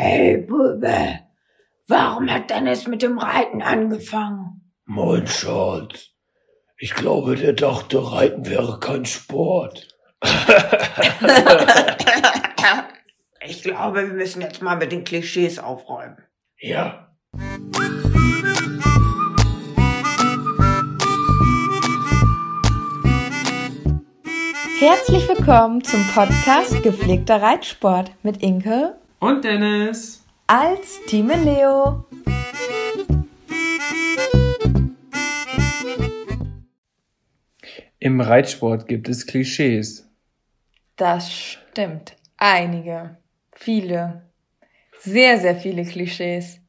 Hey, Bube, warum hat Dennis mit dem Reiten angefangen? Moin, Schatz. Ich glaube, der dachte, Reiten wäre kein Sport. ich glaube, wir müssen jetzt mal mit den Klischees aufräumen. Ja. Herzlich willkommen zum Podcast Gepflegter Reitsport mit Inke und Dennis als Team Leo. Im Reitsport gibt es Klischees. Das stimmt. Einige. Viele. Sehr, sehr viele Klischees.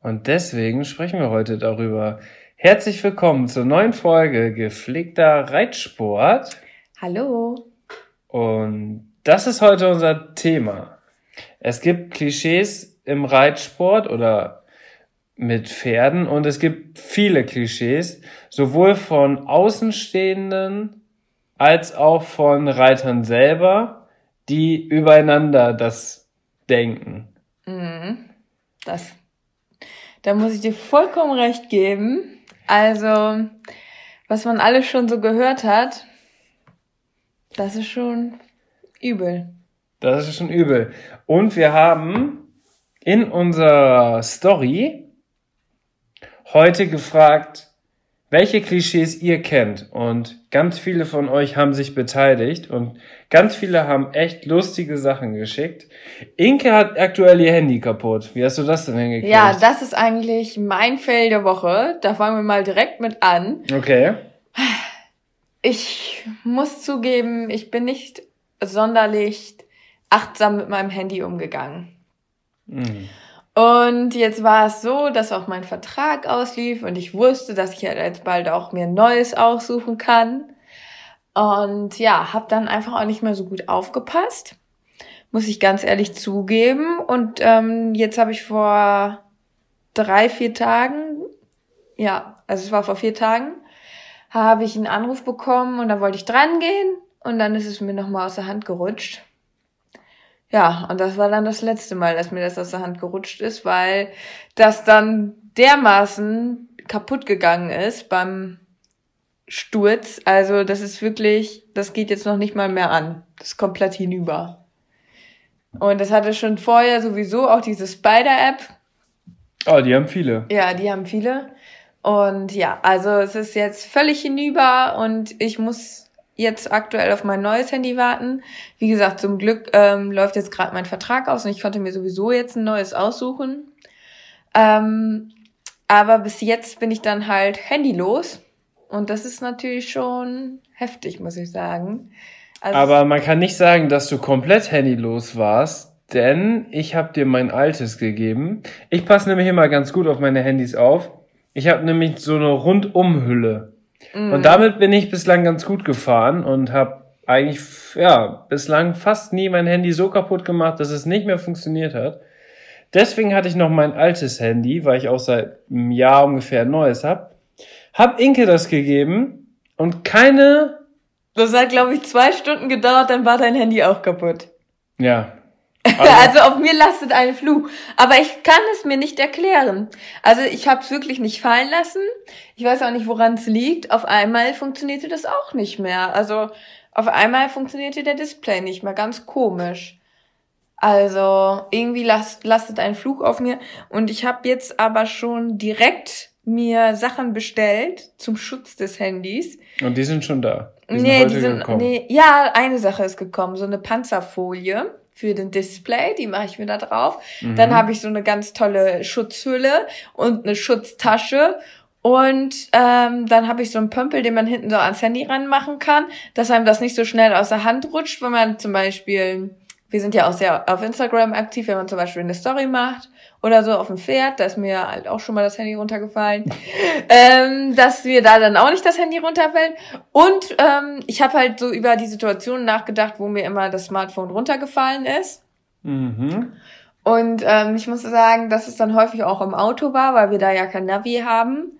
Und deswegen sprechen wir heute darüber. Herzlich willkommen zur neuen Folge Gepflegter Reitsport. Hallo. Und das ist heute unser Thema. Es gibt Klischees im Reitsport oder mit Pferden und es gibt viele Klischees, sowohl von Außenstehenden als auch von Reitern selber, die übereinander das denken. Mhm. Das, da muss ich dir vollkommen recht geben. Also, was man alles schon so gehört hat, das ist schon übel. Das ist schon übel. Und wir haben in unserer Story heute gefragt, welche Klischees ihr kennt. Und ganz viele von euch haben sich beteiligt und ganz viele haben echt lustige Sachen geschickt. Inke hat aktuell ihr Handy kaputt. Wie hast du das denn hingekriegt? Ja, das ist eigentlich mein Fail der Woche. Da fangen wir mal direkt mit an. Okay. Ich muss zugeben, ich bin nicht sonderlich achtsam mit meinem Handy umgegangen. Mhm. Und jetzt war es so, dass auch mein Vertrag auslief und ich wusste, dass ich halt jetzt bald auch mir ein neues aussuchen kann. Und ja, habe dann einfach auch nicht mehr so gut aufgepasst, muss ich ganz ehrlich zugeben. Und ähm, jetzt habe ich vor drei, vier Tagen, ja, also es war vor vier Tagen, habe ich einen Anruf bekommen und da wollte ich dran gehen und dann ist es mir nochmal aus der Hand gerutscht. Ja, und das war dann das letzte Mal, dass mir das aus der Hand gerutscht ist, weil das dann dermaßen kaputt gegangen ist beim Sturz. Also das ist wirklich, das geht jetzt noch nicht mal mehr an. Das ist komplett hinüber. Und das hatte schon vorher sowieso auch diese Spider-App. Oh, die haben viele. Ja, die haben viele. Und ja, also es ist jetzt völlig hinüber und ich muss jetzt aktuell auf mein neues Handy warten. Wie gesagt, zum Glück ähm, läuft jetzt gerade mein Vertrag aus und ich konnte mir sowieso jetzt ein neues aussuchen. Ähm, aber bis jetzt bin ich dann halt handylos und das ist natürlich schon heftig, muss ich sagen. Also aber man kann nicht sagen, dass du komplett handylos warst, denn ich habe dir mein altes gegeben. Ich passe nämlich immer ganz gut auf meine Handys auf. Ich habe nämlich so eine Rundumhülle. Mhm. Und damit bin ich bislang ganz gut gefahren und habe eigentlich ja bislang fast nie mein Handy so kaputt gemacht, dass es nicht mehr funktioniert hat. Deswegen hatte ich noch mein altes Handy, weil ich auch seit einem Jahr ungefähr ein neues habe. Hab Inke das gegeben und keine. Das hat glaube ich zwei Stunden gedauert, dann war dein Handy auch kaputt. Ja, also, also auf mir lastet ein Fluch. Aber ich kann es mir nicht erklären. Also ich habe es wirklich nicht fallen lassen. Ich weiß auch nicht, woran es liegt. Auf einmal funktionierte das auch nicht mehr. Also auf einmal funktionierte der Display nicht mehr. Ganz komisch. Also irgendwie last, lastet ein Fluch auf mir. Und ich habe jetzt aber schon direkt mir Sachen bestellt zum Schutz des Handys. Und die sind schon da. Die nee, sind die sind, gekommen. nee, ja, eine Sache ist gekommen, so eine Panzerfolie für den Display, die mache ich mir da drauf. Mhm. Dann habe ich so eine ganz tolle Schutzhülle und eine Schutztasche und ähm, dann habe ich so einen Pömpel, den man hinten so ans Handy ranmachen kann, dass einem das nicht so schnell aus der Hand rutscht, wenn man zum Beispiel wir sind ja auch sehr auf Instagram aktiv, wenn man zum Beispiel eine Story macht oder so auf dem Pferd, da ist mir halt auch schon mal das Handy runtergefallen, ähm, dass wir da dann auch nicht das Handy runterfällt. Und ähm, ich habe halt so über die Situation nachgedacht, wo mir immer das Smartphone runtergefallen ist. Mhm. Und ähm, ich muss sagen, dass es dann häufig auch im Auto war, weil wir da ja kein Navi haben.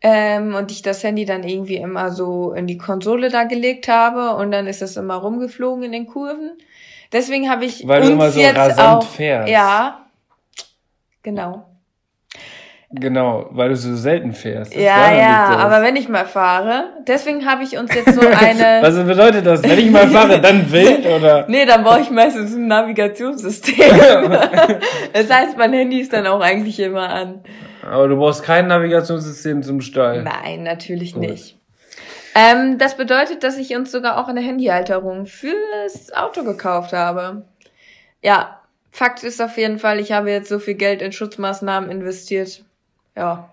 Ähm, und ich das Handy dann irgendwie immer so in die Konsole da gelegt habe und dann ist es immer rumgeflogen in den Kurven. Deswegen habe ich Weil uns du immer so jetzt rasant auch, fährst. Ja, genau. Genau, weil du so selten fährst. Das Ja, ja, aber wenn ich mal fahre, deswegen habe ich uns jetzt so eine. Was bedeutet das? Wenn ich mal fahre, dann wild oder? Nee, dann brauche ich meistens ein Navigationssystem. das heißt, mein Handy ist dann auch eigentlich immer an. Aber du brauchst kein Navigationssystem zum Stall. Nein, natürlich Gut. nicht. Ähm, das bedeutet, dass ich uns sogar auch eine Handyhalterung fürs Auto gekauft habe. Ja, Fakt ist auf jeden Fall, ich habe jetzt so viel Geld in Schutzmaßnahmen investiert. Ja,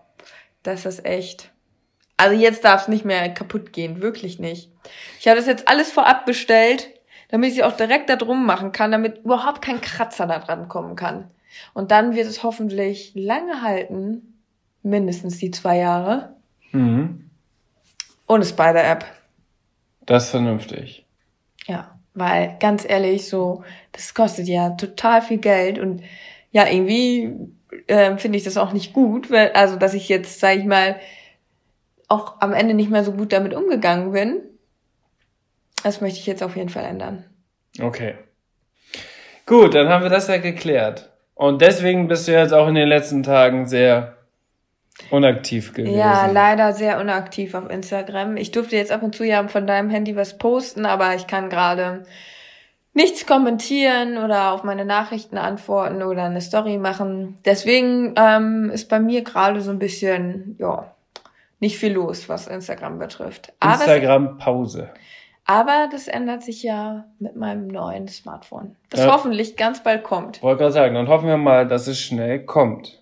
das ist echt. Also jetzt darf es nicht mehr kaputt gehen, wirklich nicht. Ich habe das jetzt alles vorab bestellt, damit ich auch direkt da drum machen kann, damit überhaupt kein Kratzer da dran kommen kann. Und dann wird es hoffentlich lange halten, mindestens die zwei Jahre. Mhm. Ohne Spider-App. Das ist vernünftig. Ja, weil ganz ehrlich, so, das kostet ja total viel Geld und ja, irgendwie ähm, finde ich das auch nicht gut, weil, also dass ich jetzt, sag ich mal, auch am Ende nicht mehr so gut damit umgegangen bin. Das möchte ich jetzt auf jeden Fall ändern. Okay. Gut, dann haben wir das ja geklärt. Und deswegen bist du jetzt auch in den letzten Tagen sehr unaktiv gewesen. Ja, leider sehr unaktiv auf Instagram. Ich durfte jetzt ab und zu ja von deinem Handy was posten, aber ich kann gerade nichts kommentieren oder auf meine Nachrichten antworten oder eine Story machen. Deswegen ähm, ist bei mir gerade so ein bisschen, ja, nicht viel los, was Instagram betrifft. Aber, es, Instagram Pause. aber das ändert sich ja mit meinem neuen Smartphone, das Ja. hoffentlich ganz bald kommt. Wollte gerade sagen, dann hoffen wir mal, dass es schnell kommt.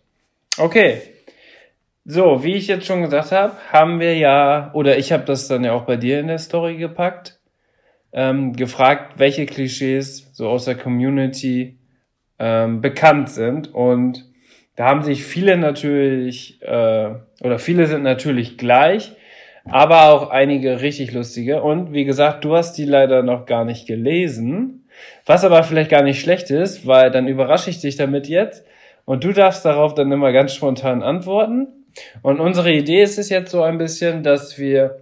Okay. So, wie ich jetzt schon gesagt habe, haben wir ja, oder ich habe das dann ja auch bei dir in der Story gepackt, ähm, gefragt, welche Klischees so aus der Community ähm, bekannt sind. Und da haben sich viele natürlich, äh, oder viele sind natürlich gleich, aber auch einige richtig lustige. Und wie gesagt, du hast die leider noch gar nicht gelesen. Was aber vielleicht gar nicht schlecht ist, weil dann überrasche ich dich damit jetzt und du darfst darauf dann immer ganz spontan antworten. Und unsere Idee ist es jetzt so ein bisschen, dass wir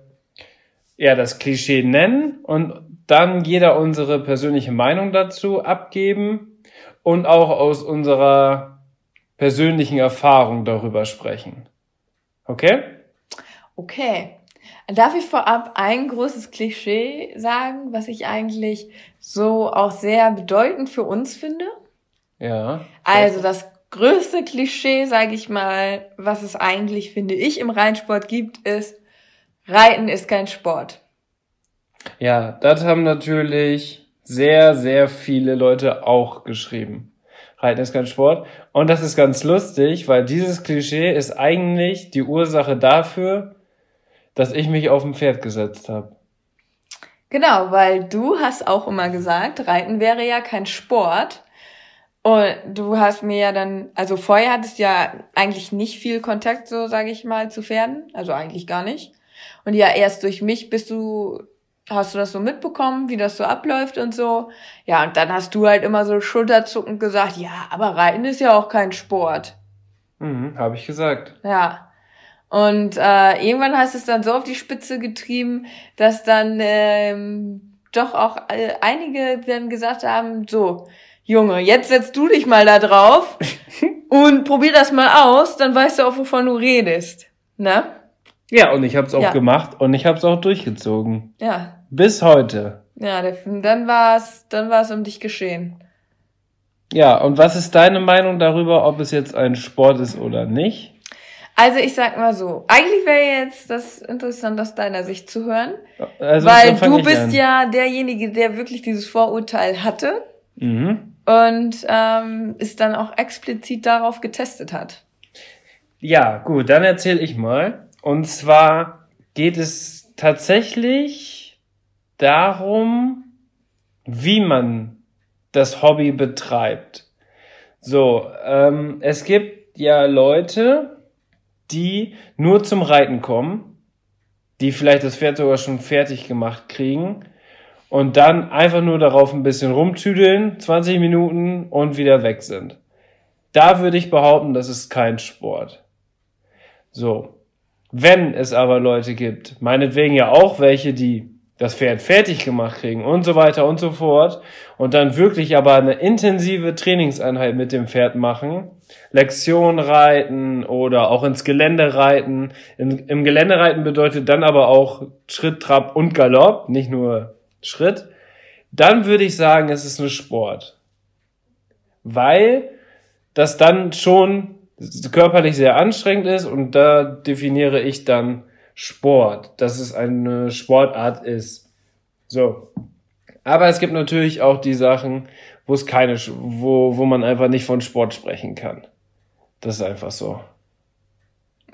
ja das Klischee nennen und dann jeder unsere persönliche Meinung dazu abgeben und auch aus unserer persönlichen Erfahrung darüber sprechen. Okay? Okay. Darf ich vorab ein großes Klischee sagen, was ich eigentlich so auch sehr bedeutend für uns finde? Ja. Also das größte Klischee, sage ich mal, was es eigentlich, finde ich, im Rennsport gibt, ist, Reiten ist kein Sport. Ja, das haben natürlich sehr, sehr viele Leute auch geschrieben. Reiten ist kein Sport. Und das ist ganz lustig, weil dieses Klischee ist eigentlich die Ursache dafür, dass ich mich auf ein Pferd gesetzt habe. Genau, weil du hast auch immer gesagt, Reiten wäre ja kein Sport. Und du hast mir ja dann, also vorher hattest du ja eigentlich nicht viel Kontakt, so sage ich mal, zu Pferden. Also eigentlich gar nicht. Und ja, erst durch mich bist du, hast du das so mitbekommen, wie das so abläuft und so. Ja, und dann hast du halt immer so schulterzuckend gesagt, ja, aber Reiten ist ja auch kein Sport. Mhm, habe ich gesagt. Ja. Und äh, irgendwann hast du es dann so auf die Spitze getrieben, dass dann ähm, doch auch äh, einige dann gesagt haben, so, Junge, jetzt setzt du dich mal da drauf und probier das mal aus, dann weißt du auch, wovon du redest. Ne? Ja, und ich habe es auch Ja. gemacht und ich habe es auch durchgezogen. Ja. Bis heute. Ja, dann war's, dann war's um dich geschehen. Ja, und was ist deine Meinung darüber, ob es jetzt ein Sport ist oder nicht? Also ich sag mal so, eigentlich wäre jetzt das interessant aus deiner Sicht zu hören, Also, weil du bist an. ja derjenige, der wirklich dieses Vorurteil hatte. Mhm. Und ähm, es dann auch explizit darauf getestet hat. Ja, gut, dann erzähle ich mal. Und zwar geht es tatsächlich darum, wie man das Hobby betreibt. So, ähm, es gibt ja Leute, die nur zum Reiten kommen, die vielleicht das Pferd sogar schon fertig gemacht kriegen und dann einfach nur darauf ein bisschen rumtüdeln, 20 Minuten und wieder weg sind. Da würde ich behaupten, das ist kein Sport. So. Wenn es aber Leute gibt, meinetwegen ja auch welche, die das Pferd fertig gemacht kriegen und so weiter und so fort und dann wirklich aber eine intensive Trainingseinheit mit dem Pferd machen, Lektion reiten oder auch ins Gelände reiten. In, Im Gelände reiten bedeutet dann aber auch Schritt, Trab und Galopp, nicht nur Schritt. Dann würde ich sagen, es ist ein Sport. Weil das dann schon körperlich sehr anstrengend ist und da definiere ich dann Sport, dass es eine Sportart ist. So. Aber es gibt natürlich auch die Sachen, wo es keine, wo, wo man einfach nicht von Sport sprechen kann. Das ist einfach so.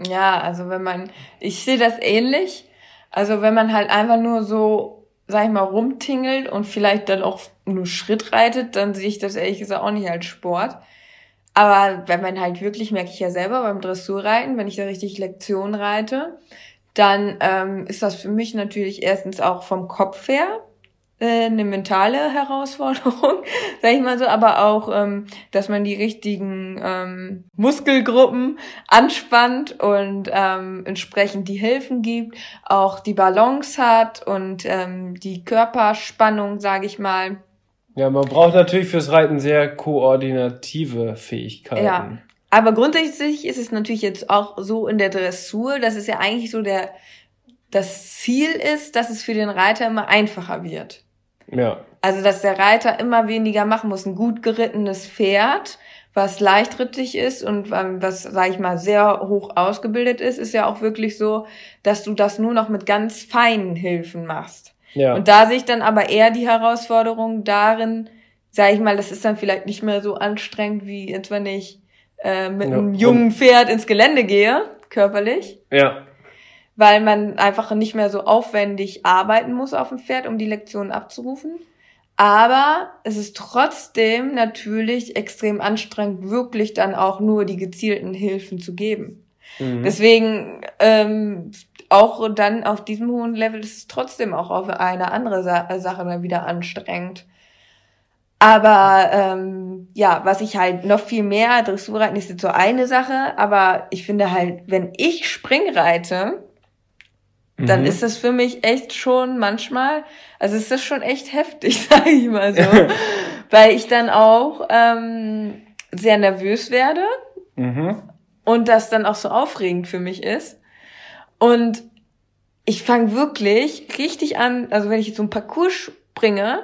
Ja, also wenn man, ich sehe das ähnlich. Also wenn man halt einfach nur so, sag ich mal, rumtingelt und vielleicht dann auch nur Schritt reitet, dann sehe ich das ehrlich gesagt auch nicht als Sport. Aber wenn man halt wirklich, merke ich ja selber beim Dressurreiten, wenn ich da richtig Lektion reite, dann ähm, ist das für mich natürlich erstens auch vom Kopf her äh, eine mentale Herausforderung, sag ich mal so, aber auch, ähm, dass man die richtigen ähm, Muskelgruppen anspannt und ähm, entsprechend die Hilfen gibt, auch die Balance hat und ähm, die Körperspannung, sage ich mal. Ja, man braucht natürlich fürs Reiten sehr koordinative Fähigkeiten. Ja, aber grundsätzlich ist es natürlich jetzt auch so in der Dressur, dass es ja eigentlich so der, das Ziel ist, dass es für den Reiter immer einfacher wird. Ja. Also, dass der Reiter immer weniger machen muss. Ein gut gerittenes Pferd, was leichtrittig ist und ähm, was, sag ich mal, sehr hoch ausgebildet ist, ist ja auch wirklich so, dass du das nur noch mit ganz feinen Hilfen machst. Ja. Und da sehe ich dann aber eher die Herausforderung darin, sag ich mal, das ist dann vielleicht nicht mehr so anstrengend, wie jetzt, wenn ich äh, mit Ja. einem jungen Pferd ins Gelände gehe, körperlich, Ja. Weil man einfach nicht mehr so aufwendig arbeiten muss auf dem Pferd, um die Lektionen abzurufen. Aber es ist trotzdem natürlich extrem anstrengend, wirklich dann auch nur die gezielten Hilfen zu geben. Mhm. Deswegen ähm, auch dann auf diesem hohen Level ist es trotzdem auch auf eine andere Sa Sache dann wieder anstrengend. Aber ähm, ja, was ich halt noch viel mehr, Dressurreiten ist jetzt so eine Sache, aber ich finde halt, wenn ich Springreite, dann Mhm. ist das für mich echt schon manchmal, also ist das schon echt heftig, sage ich mal so, weil ich dann auch ähm, sehr nervös werde Mhm. und das dann auch so aufregend für mich ist. Und ich fange wirklich richtig an, also wenn ich jetzt so einen Parcours springe,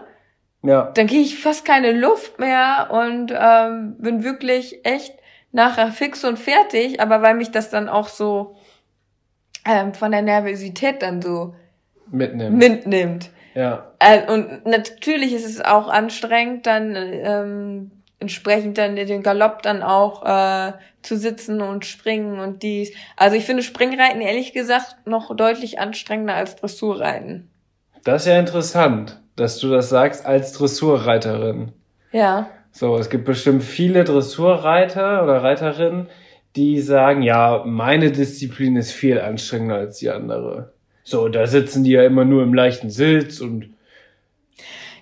Ja. dann kriege ich fast keine Luft mehr und ähm, bin wirklich echt nachher fix und fertig, aber weil mich das dann auch so ähm, von der Nervosität dann so Mitnehmen. mitnimmt. ja. Äh, und natürlich ist es auch anstrengend, dann ähm, entsprechend dann den Galopp dann auch äh, zu sitzen und springen und dies. Also ich finde Springreiten ehrlich gesagt noch deutlich anstrengender als Dressurreiten. Das ist ja interessant, dass du das sagst als Dressurreiterin. Ja. So, es gibt bestimmt viele Dressurreiter oder Reiterinnen, die sagen, ja, meine Disziplin ist viel anstrengender als die andere. So, da sitzen die ja immer nur im leichten Sitz und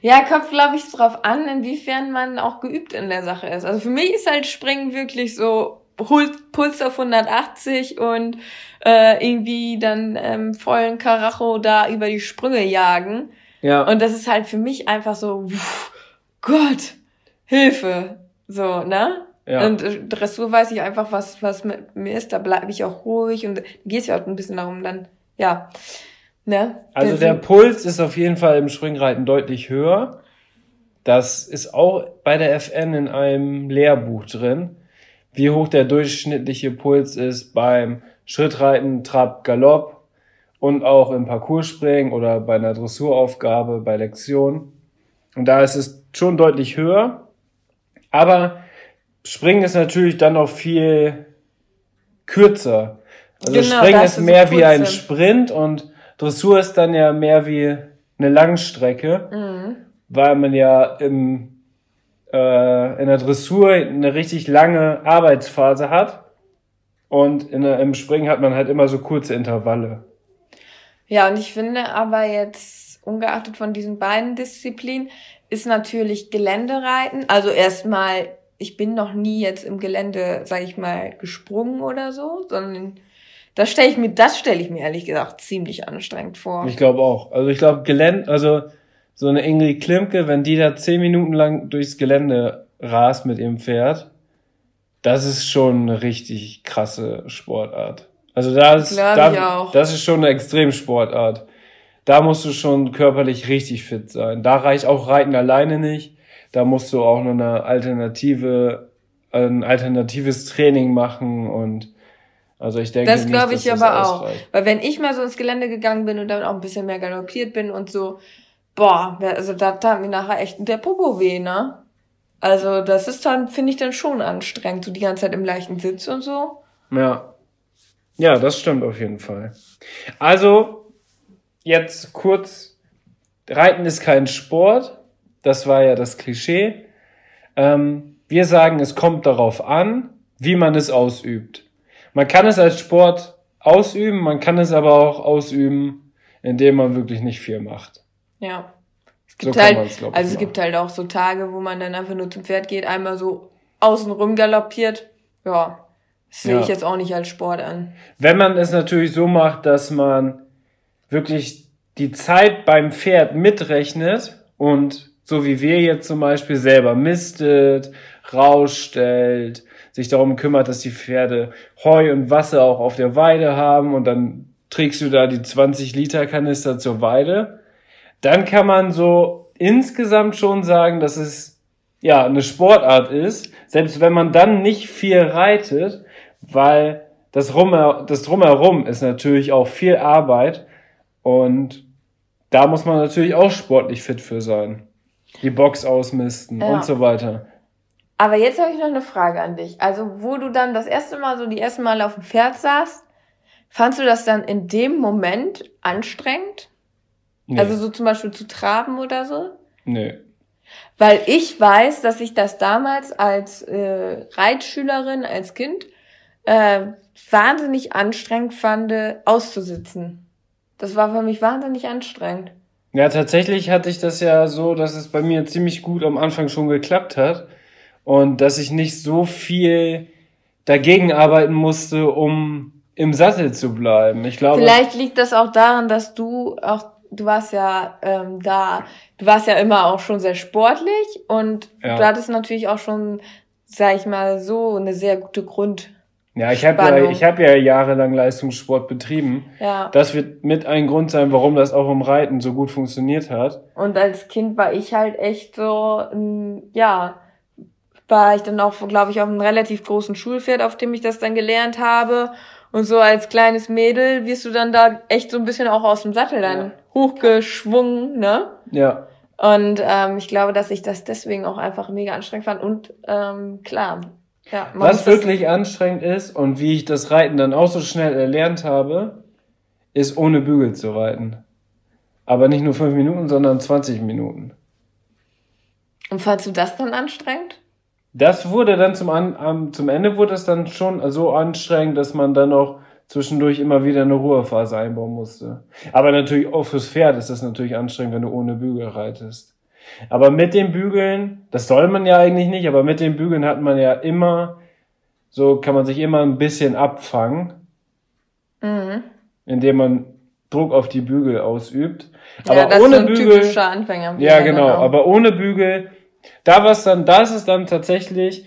Ja, kommt, glaube ich, drauf an, inwiefern man auch geübt in der Sache ist. Also für mich ist halt Springen wirklich so Puls auf 180 und äh, irgendwie dann ähm, vollen Karacho da über die Sprünge jagen. ja, Und das ist halt für mich einfach so, pff, Gott, Hilfe. So, ne? Ja. Und Dressur weiß ich einfach, was, was mit mir ist. Da bleibe ich auch ruhig und geht ja auch ein bisschen darum, dann, ja. Ne? Also der Puls ist auf jeden Fall im Springreiten deutlich höher. Das ist auch bei der FN in einem Lehrbuch drin, wie hoch der durchschnittliche Puls ist beim Schrittreiten, Trab, Galopp und auch im Parcourspringen oder bei einer Dressuraufgabe, bei Lektion. Und da ist es schon deutlich höher. Aber Springen ist natürlich dann noch viel kürzer. Also Genau, Springen ist du so mehr wie ein Sprint und Dressur ist dann ja mehr wie eine Langstrecke, Mhm. weil man ja im äh, in der Dressur eine richtig lange Arbeitsphase hat. Und in der, im Springen hat man halt immer so kurze Intervalle. Ja, und ich finde aber jetzt, ungeachtet von diesen beiden Disziplinen, ist natürlich Geländereiten. Also erstmal, ich bin noch nie jetzt im Gelände, sag ich mal, gesprungen oder so, sondern das stelle ich mir, das stelle ich mir ehrlich gesagt ziemlich anstrengend vor. Ich glaube auch. Also ich glaube, Gelände, also so eine Ingrid Klimke, wenn die da zehn Minuten lang durchs Gelände rast mit ihrem Pferd, das ist schon eine richtig krasse Sportart. Also da ist, da, das ist schon eine Extremsportart. Da musst du schon körperlich richtig fit sein. Da reicht auch Reiten alleine nicht. Da musst du auch noch eine alternative, ein alternatives Training machen und also ich denke, das glaube ich aber auch. Weil wenn ich mal so ins Gelände gegangen bin und dann auch ein bisschen mehr galoppiert bin und so, boah, also da tat mir nachher echt der Popo weh, ne? Also das ist dann, finde ich dann schon anstrengend, so die ganze Zeit im leichten Sitz und so. Ja. Ja, das stimmt auf jeden Fall. Also, jetzt kurz, Reiten ist kein Sport. Das war ja das Klischee. Ähm, wir sagen, es kommt darauf an, wie man es ausübt. Man kann es als Sport ausüben, man kann es aber auch ausüben, indem man wirklich nicht viel macht. Ja. Es gibt so halt, also es machen. gibt halt auch so Tage, wo man dann einfach nur zum Pferd geht, einmal so außen rum galoppiert. Ja. Das sehe ja. ich jetzt auch nicht als Sport an. Wenn man es natürlich so macht, dass man wirklich die Zeit beim Pferd mitrechnet und so wie wir jetzt zum Beispiel selber mistet, rausstellt, sich darum kümmert, dass die Pferde Heu und Wasser auch auf der Weide haben und dann trägst du da die 20 Liter Kanister zur Weide, dann kann man so insgesamt schon sagen, dass es ja eine Sportart ist, selbst wenn man dann nicht viel reitet, weil das, Rum, das Drumherum ist natürlich auch viel Arbeit und da muss man natürlich auch sportlich fit für sein. Die Box ausmisten ja. und so weiter. Aber jetzt habe ich noch eine Frage an dich. Also, wo du dann das erste Mal, so die ersten Mal auf dem Pferd saßt, fandst du das dann in dem Moment anstrengend? Nee. Also so zum Beispiel zu traben oder so? Nee. Weil ich weiß, dass ich das damals als äh, Reitschülerin, als Kind, äh, wahnsinnig anstrengend fand, auszusitzen. Das war für mich wahnsinnig anstrengend. Ja, tatsächlich hatte ich das ja so, dass es bei mir ziemlich gut am Anfang schon geklappt hat und dass ich nicht so viel dagegen arbeiten musste, um im Sattel zu bleiben. Ich glaube. Vielleicht liegt das auch daran, dass du auch, du warst ja ähm, da, du warst ja immer auch schon sehr sportlich und ja. du hattest natürlich auch schon, sag ich mal, so eine sehr gute Grund. Ja, ich habe ja, ich habe ja jahrelang Leistungssport betrieben. Ja. Das wird mit ein Grund sein, warum das auch im Reiten so gut funktioniert hat. Und als Kind war ich halt echt so, ja, war ich dann auch, glaube ich, auf einem relativ großen Schulpferd, auf dem ich das dann gelernt habe. Und so als kleines Mädel wirst du dann da echt so ein bisschen auch aus dem Sattel dann ja. hochgeschwungen, ne? Ja. Und ähm, ich glaube, dass ich das deswegen auch einfach mega anstrengend fand. Und ähm, klar, ja. Was wirklich anstrengend ist und wie ich das Reiten dann auch so schnell erlernt habe, ist ohne Bügel zu reiten. Aber nicht nur fünf Minuten, sondern 20 Minuten. Und fandst du das dann anstrengend? Das wurde dann zum, An zum Ende wurde es dann schon so anstrengend, dass man dann auch zwischendurch immer wieder eine Ruhephase einbauen musste. Aber natürlich auch fürs Pferd ist das natürlich anstrengend, wenn du ohne Bügel reitest. Aber mit den Bügeln, das soll man ja eigentlich nicht, aber mit den Bügeln hat man ja immer, so kann man sich immer ein bisschen abfangen, mhm. indem man Druck auf die Bügel ausübt. Ja, aber ohne Bügel, Anfänger. Ja, genau, genau. Aber ohne Bügel da war's dann, da ist es dann tatsächlich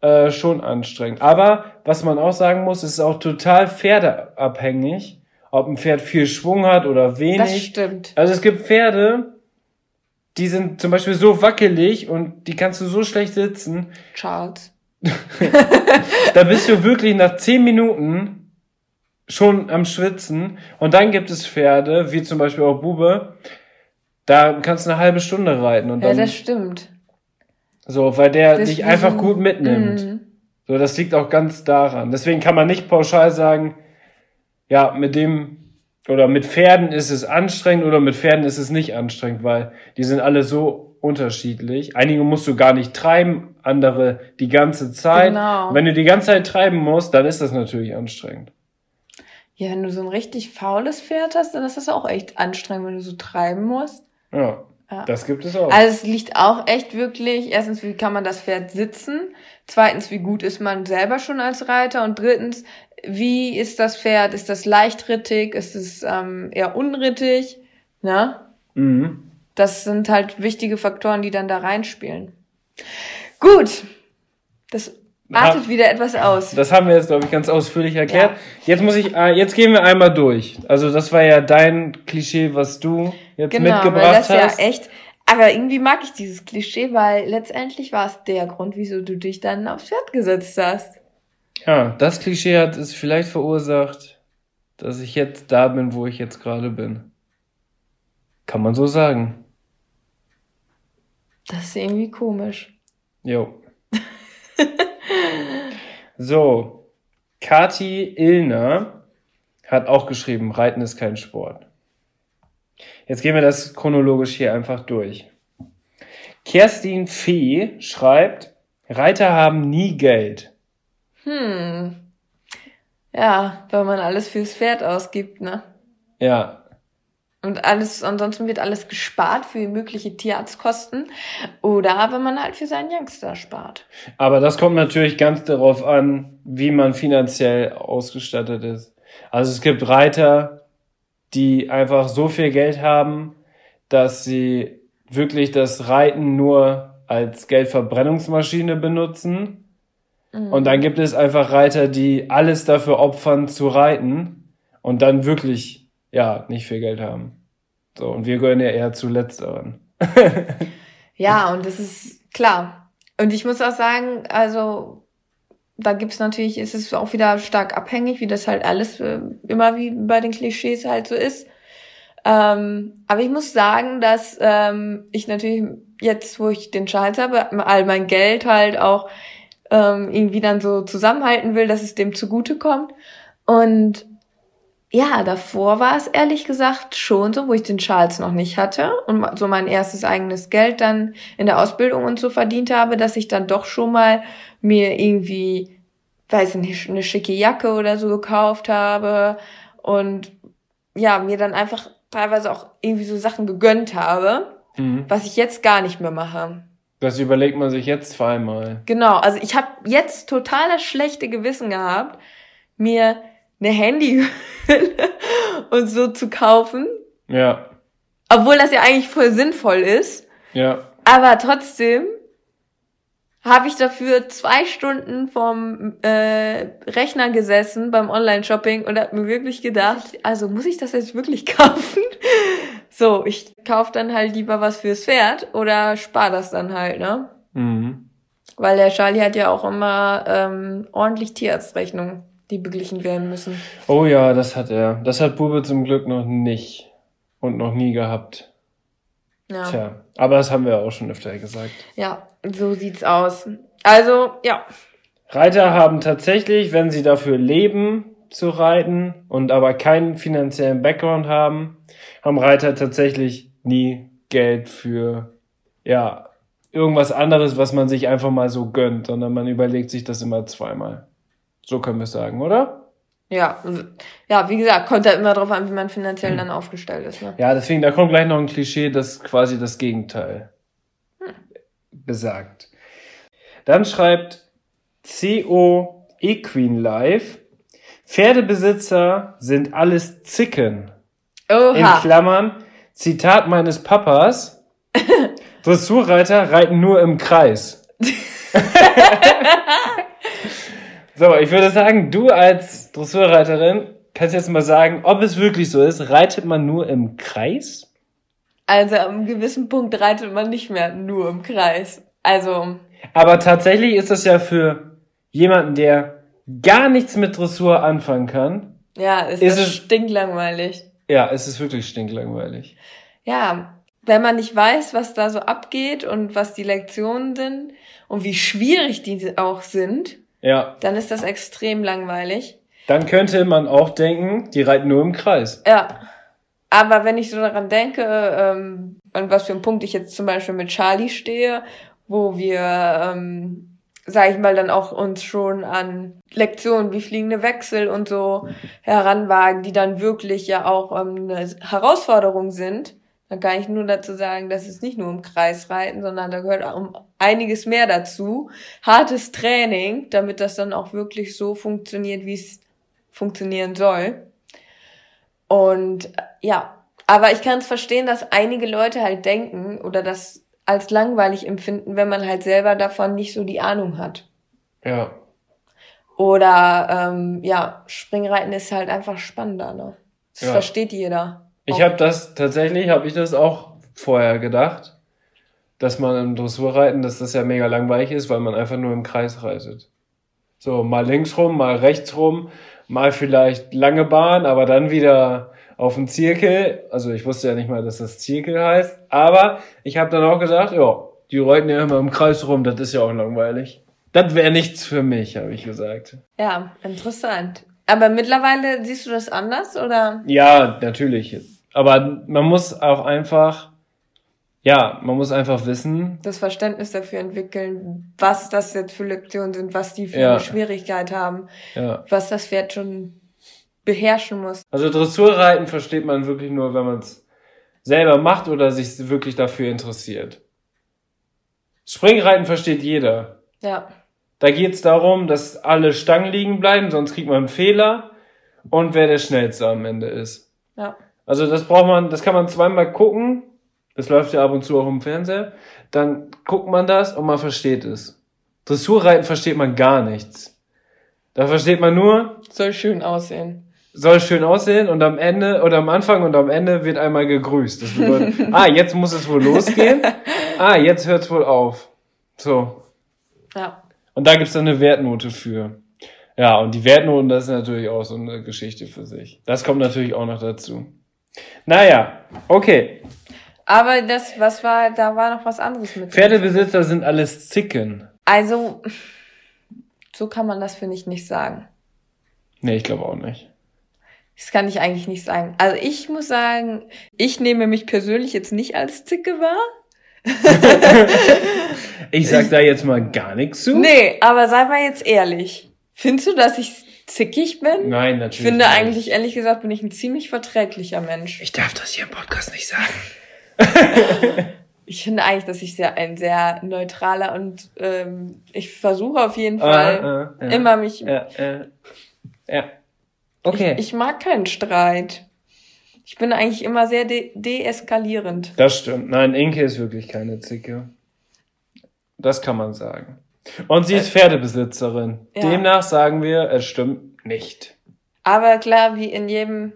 äh, schon anstrengend. Aber was man auch sagen muss, ist auch total pferdeabhängig, ob ein Pferd viel Schwung hat oder wenig. Das stimmt. Also es gibt Pferde, die sind zum Beispiel so wackelig und die kannst du so schlecht sitzen. Charles. da bist du wirklich nach zehn Minuten schon am Schwitzen. Und dann gibt es Pferde, wie zum Beispiel auch Bube, da kannst du eine halbe Stunde reiten. Und dann, ja, das stimmt. So, weil der das dich einfach gut mitnimmt. Mhm. So, das liegt auch ganz daran. Deswegen kann man nicht pauschal sagen, ja, mit dem oder mit Pferden ist es anstrengend oder mit Pferden ist es nicht anstrengend, weil die sind alle so unterschiedlich. Einige musst du gar nicht treiben, andere die ganze Zeit. Genau. Und wenn du die ganze Zeit treiben musst, dann ist das natürlich anstrengend. Ja, wenn du so ein richtig faules Pferd hast, dann ist das auch echt anstrengend, wenn du so treiben musst. Ja, Ja. das gibt es auch. Also es liegt auch echt wirklich, erstens, wie kann man das Pferd sitzen? Zweitens, wie gut ist man selber schon als Reiter? Und drittens, wie ist das Pferd? Ist das leichtrittig? Ist es ähm, eher unrittig? Ne? mhm. Das sind halt wichtige Faktoren, die dann da reinspielen. Gut. Das artet wieder etwas aus. Das haben wir jetzt, glaube ich, ganz ausführlich erklärt. Ja. Jetzt muss ich, äh, jetzt gehen wir einmal durch. Also das war ja dein Klischee, was du jetzt Genau, weil mitgebracht das hast. ja echt. Aber irgendwie mag ich dieses Klischee, weil letztendlich war es der Grund, wieso du dich dann aufs Pferd gesetzt hast. Ja, das Klischee hat es vielleicht verursacht, dass ich jetzt da bin, wo ich jetzt gerade bin. Kann man so sagen. Das ist irgendwie komisch. Jo. so, Kati Illner hat auch geschrieben, Reiten ist kein Sport. Jetzt gehen wir das chronologisch hier einfach durch. Kerstin Fee schreibt, Reiter haben nie Geld. Hm. Ja, weil man alles fürs Pferd ausgibt, ne? Ja, Und alles, ansonsten wird alles gespart für mögliche Tierarztkosten. Oder wenn man halt für seinen Youngster spart. Aber das kommt natürlich ganz darauf an, wie man finanziell ausgestattet ist. Also es gibt Reiter, die einfach so viel Geld haben, dass sie wirklich das Reiten nur als Geldverbrennungsmaschine benutzen. Und dann gibt es einfach Reiter, die alles dafür opfern zu reiten und dann wirklich, ja, nicht viel Geld haben. So, und wir gehören ja eher zu letzteren. Ja, und das ist klar. Und ich muss auch sagen, also da gibt's natürlich, ist es auch wieder stark abhängig, wie das halt alles äh, immer wie bei den Klischees halt so ist. Ähm, aber ich muss sagen, dass ähm, ich natürlich jetzt, wo ich den Charles habe, all mein Geld halt auch ähm, irgendwie dann so zusammenhalten will, dass es dem zugutekommt. Und ja, davor war es ehrlich gesagt schon so, wo ich den Charles noch nicht hatte und so mein erstes eigenes Geld dann in der Ausbildung und so verdient habe, dass ich dann doch schon mal mir irgendwie, weiß nicht, eine schicke Jacke oder so gekauft habe und ja, mir dann einfach teilweise auch irgendwie so Sachen gegönnt habe, Mhm. was ich jetzt gar nicht mehr mache. Das überlegt man sich jetzt zweimal. Genau, also ich habe jetzt total das schlechte Gewissen gehabt, mir eine Handyhülle und so zu kaufen, Ja, obwohl das ja eigentlich voll sinnvoll ist. ja. Aber trotzdem habe ich dafür zwei Stunden vom äh, Rechner gesessen beim Online-Shopping und habe mir wirklich gedacht, also muss ich das jetzt wirklich kaufen? So, ich kauf dann halt lieber was fürs Pferd oder spar das dann halt, ne? Mhm. Weil der Charlie hat ja auch immer ähm, ordentlich Tierarztrechnungen, die beglichen werden müssen. Oh ja, das hat er. Das hat Bube zum Glück noch nicht und noch nie gehabt. Ja, Tja, aber das haben wir auch schon öfter gesagt. ja so sieht's aus. Also, ja. Reiter haben tatsächlich, wenn sie dafür leben, zu reiten und aber keinen finanziellen Background haben, haben Reiter tatsächlich nie Geld für, ja, irgendwas anderes, was man sich einfach mal so gönnt, sondern man überlegt sich das immer zweimal. So können wir es sagen, oder? Ja, ja, wie gesagt, kommt da immer drauf an, wie man finanziell dann aufgestellt ist. Ne? Ja, deswegen, da kommt gleich noch ein Klischee, das quasi das Gegenteil besagt. Dann schreibt CO Equine Live, Pferdebesitzer sind alles Zicken. In Oha. Klammern, Zitat meines Papas, Dressurreiter reiten nur im Kreis. so, ich würde sagen, du als Dressurreiterin kannst jetzt mal sagen, ob es wirklich so ist, reitet man nur im Kreis? Also am einem gewissen Punkt reitet man nicht mehr nur im Kreis. Also, Aber tatsächlich ist das ja für jemanden, der gar nichts mit Dressur anfangen kann, ja, ist, Ist es- stinklangweilig. ja, es ist wirklich stinklangweilig. Ja, wenn man nicht weiß, was da so abgeht und was die Lektionen sind und wie schwierig die auch sind, Ja, dann ist das extrem langweilig. dann könnte man auch denken, die reiten nur im Kreis. Ja. Aber wenn ich so daran denke, ähm, an was für einem Punkt ich jetzt zum Beispiel mit Charlie stehe, wo wir, ähm, sage ich mal, dann auch uns schon an Lektionen wie fliegende Wechsel und so heranwagen, die dann wirklich ja auch ähm, eine Herausforderung sind. Dann kann ich nur dazu sagen, dass es nicht nur im Kreis reiten, sondern da gehört auch um einiges mehr dazu. Hartes Training, damit das dann auch wirklich so funktioniert, wie es funktionieren soll. Und äh, ja, aber ich kann es verstehen, dass einige Leute halt denken oder das als langweilig empfinden, wenn man halt selber davon nicht so die Ahnung hat. Ja. Oder ähm, ja, Springreiten ist halt einfach spannender. Ne? Das Ja. versteht jeder. Ich habe das tatsächlich, habe ich das auch vorher gedacht, dass man im Dressurreiten, dass das ja mega langweilig ist, weil man einfach nur im Kreis reitet. So, mal links rum, mal rechts rum, mal vielleicht lange Bahn, aber dann wieder auf den Zirkel. Also ich wusste ja nicht mal, dass das Zirkel heißt. Aber ich habe dann auch gedacht, ja, die reiten ja immer im Kreis rum, das ist ja auch langweilig. Das wäre nichts für mich, habe ich gesagt. Ja, interessant. Aber mittlerweile siehst du das anders oder? Ja, natürlich. Aber man muss auch einfach, ja, man muss einfach wissen, das Verständnis dafür entwickeln, was das jetzt für Lektionen sind, was die für Ja. eine Schwierigkeit haben, ja. was das Pferd schon beherrschen muss. Also Dressurreiten versteht man wirklich nur, wenn man es selber macht oder sich wirklich dafür interessiert. Springreiten versteht jeder. Ja, Da geht's darum, dass alle Stangen liegen bleiben, sonst kriegt man einen Fehler und wer der schnellste am Ende ist. ja, Also das braucht man, das kann man zweimal gucken. Das läuft ja ab und zu auch im Fernseher. Dann guckt man das und man versteht es. Dressurreiten versteht man gar nichts. Da versteht man nur, soll schön aussehen. soll schön aussehen und am Ende oder am Anfang und am Ende wird einmal gegrüßt. Das bedeutet, ah, jetzt muss es wohl losgehen. Ah, jetzt hört's wohl auf. So. Ja, Und da gibt's dann eine Wertnote für. Ja, und die Wertnoten, das ist natürlich auch so eine Geschichte für sich. Das kommt natürlich auch noch dazu. Naja, okay. aber das, was war, da war noch was anderes mit. Pferdebesitzer sind alles Zicken. Also, so kann man das, finde ich, nicht sagen. Nee, ich glaube auch nicht. Das kann ich eigentlich nicht sagen. Also ich muss sagen, ich nehme mich persönlich jetzt nicht als Zicke wahr. Ich sag da jetzt mal gar nichts zu. Nee, aber sei mal jetzt ehrlich. Findest du, dass ich zickig bin? Nein, natürlich. Ich finde nicht. eigentlich, ehrlich gesagt, bin ich ein ziemlich verträglicher Mensch. Ich darf das hier im Podcast nicht sagen. Ich finde eigentlich, dass ich sehr, ein sehr neutraler und ähm, ich versuche auf jeden Fall Ah, ah, ja. immer mich. Ja, äh, ja. Okay. Ich, ich mag keinen Streit. Ich bin eigentlich immer sehr de deeskalierend. das stimmt. Nein, Inke ist wirklich keine Zicke. Das kann man sagen. Und sie ist Pferdebesitzerin. Äh, Ja. Demnach sagen wir, es stimmt nicht. Aber klar, wie in jedem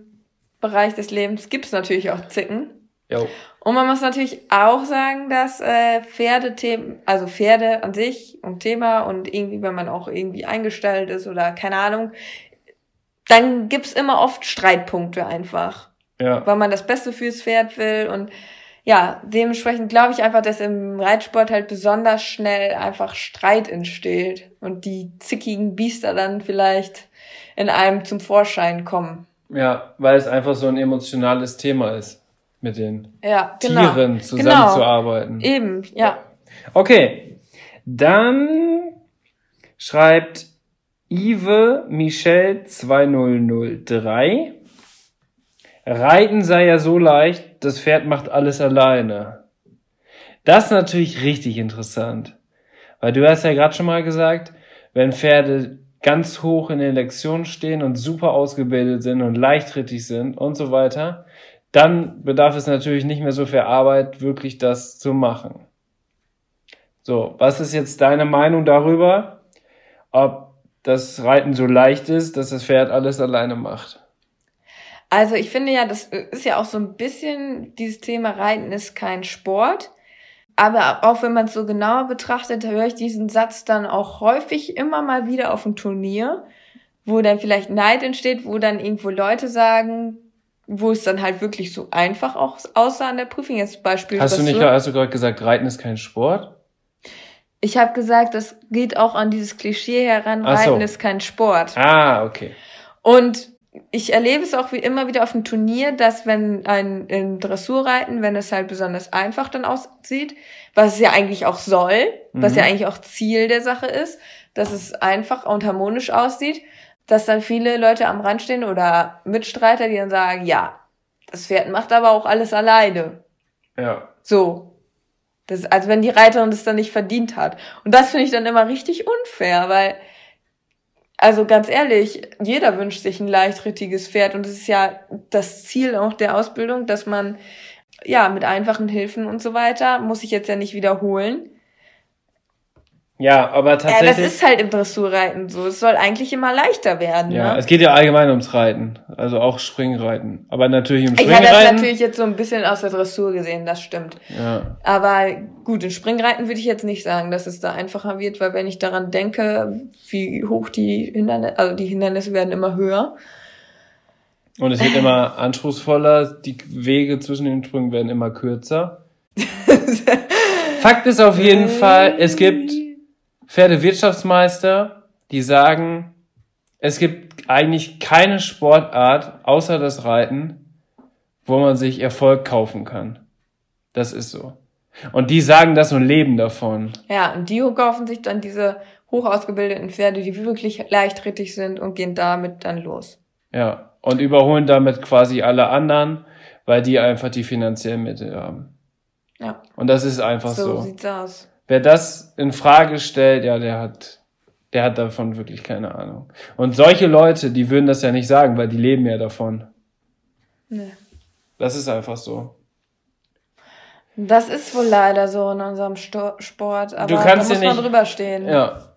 Bereich des Lebens gibt's natürlich auch Zicken. Jo. Und man muss natürlich auch sagen, dass äh, Pferdethemen, also Pferde an sich und Thema und irgendwie, wenn man auch irgendwie eingestellt ist oder keine Ahnung, dann gibt's immer oft Streitpunkte einfach, Ja. weil man das Beste fürs Pferd will und ja, dementsprechend glaube ich einfach, dass im Reitsport halt besonders schnell einfach Streit entsteht und die zickigen Biester dann vielleicht in einem zum Vorschein kommen. Ja, weil es einfach so ein emotionales Thema ist, mit den Ja, genau. Tieren zusammenzuarbeiten. Eben, ja. Okay, dann schreibt Ive Michel 2003. Reiten sei ja so leicht, das Pferd macht alles alleine. Das ist natürlich richtig interessant. Weil du hast ja gerade schon mal gesagt, wenn Pferde ganz hoch in den Lektionen stehen und super ausgebildet sind und leichtrittig sind und so weiter, dann bedarf es natürlich nicht mehr so viel Arbeit, wirklich das zu machen. So, was ist jetzt deine Meinung darüber, ob das Reiten so leicht ist, dass das Pferd alles alleine macht? Also ich finde ja, das ist ja auch so ein bisschen, dieses Thema Reiten ist kein Sport. Aber auch wenn man es so genauer betrachtet, höre ich diesen Satz dann auch häufig immer mal wieder auf dem Turnier, wo dann vielleicht Neid entsteht, wo dann irgendwo Leute sagen, wo es dann halt wirklich so einfach auch aussah an der Prüfung. Jetzt Beispiel Hast du nicht, hast du gerade gesagt, Reiten ist kein Sport? Ich habe gesagt, das geht auch an dieses Klischee heran, Ach so. Reiten ist kein Sport. Ah, okay. Und ich erlebe es auch wie immer wieder auf dem Turnier, dass wenn ein im Dressurreiten, wenn es halt besonders einfach dann aussieht, was es ja eigentlich auch soll, was ja Mhm. eigentlich auch Ziel der Sache ist, dass es einfach und harmonisch aussieht, dass dann viele Leute am Rand stehen oder Mitstreiter, die dann sagen, ja, das Pferd macht aber auch alles alleine. Ja. So. Das, als wenn die Reiterin das dann nicht verdient hat. Und das finde ich dann immer richtig unfair, weil, also ganz ehrlich, jeder wünscht sich ein leichtrittiges Pferd und es ist ja das Ziel auch der Ausbildung, dass man, ja, mit einfachen Hilfen und so weiter, muss ich jetzt ja nicht wiederholen. Ja, aber Ja, das tatsächlich. ist halt im Dressurreiten so. Es soll eigentlich immer leichter werden, ja, ne? es geht ja allgemein ums Reiten. Also auch Springreiten. Aber natürlich im Ich hatte das Springreiten. natürlich jetzt so ein bisschen aus der Dressur gesehen, das stimmt. ja. Aber gut, im Springreiten würde ich jetzt nicht sagen, dass es da einfacher wird, weil wenn ich daran denke, wie hoch die Hindernisse, also die Hindernisse werden immer höher. Und es wird immer anspruchsvoller. Die Wege zwischen den Sprüngen werden immer kürzer. Fakt ist auf jeden Fall, es gibt Pferdewirtschaftsmeister, die sagen, es gibt eigentlich keine Sportart außer das Reiten, wo man sich Erfolg kaufen kann. Das ist so. Und die sagen das und leben davon. Ja, und die kaufen sich dann diese hoch ausgebildeten Pferde, die wirklich leichtrittig sind und gehen damit dann los. Ja. Und überholen damit quasi alle anderen, weil die einfach die finanziellen Mittel haben. Ja, Und das ist einfach so, so. sieht's aus. Wer das in Frage stellt, ja, der hat, der hat davon wirklich keine Ahnung. Und solche Leute, die würden das ja nicht sagen, weil die leben ja davon. Nee. Das ist einfach so. Das ist wohl leider so in unserem Sto Sport, aber Du kannst da muss man nicht- drüber stehen. Ja.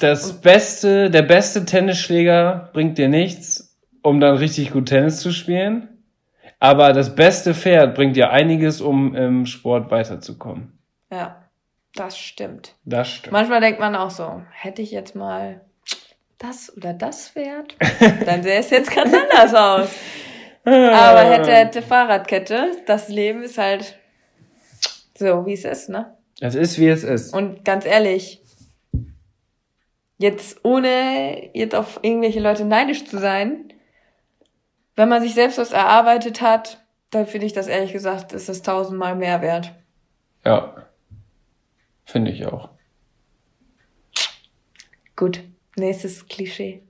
Das beste, der beste Tennisschläger bringt dir nichts, um dann richtig gut Tennis zu spielen. Aber das beste Pferd bringt dir einiges, um im Sport weiterzukommen. Ja, das stimmt. Das stimmt. Manchmal denkt man auch so, hätte ich jetzt mal das oder das Pferd, dann sähe es jetzt ganz anders aus. Aber hätte, hätte Fahrradkette, das Leben ist halt so, wie es ist, ne? Es ist, wie es ist. Und ganz ehrlich, jetzt ohne jetzt auf irgendwelche Leute neidisch zu sein, wenn man sich selbst was erarbeitet hat, dann finde ich das ehrlich gesagt, ist das tausendmal mehr wert. Ja. Finde ich auch. Gut, nächstes Klischee.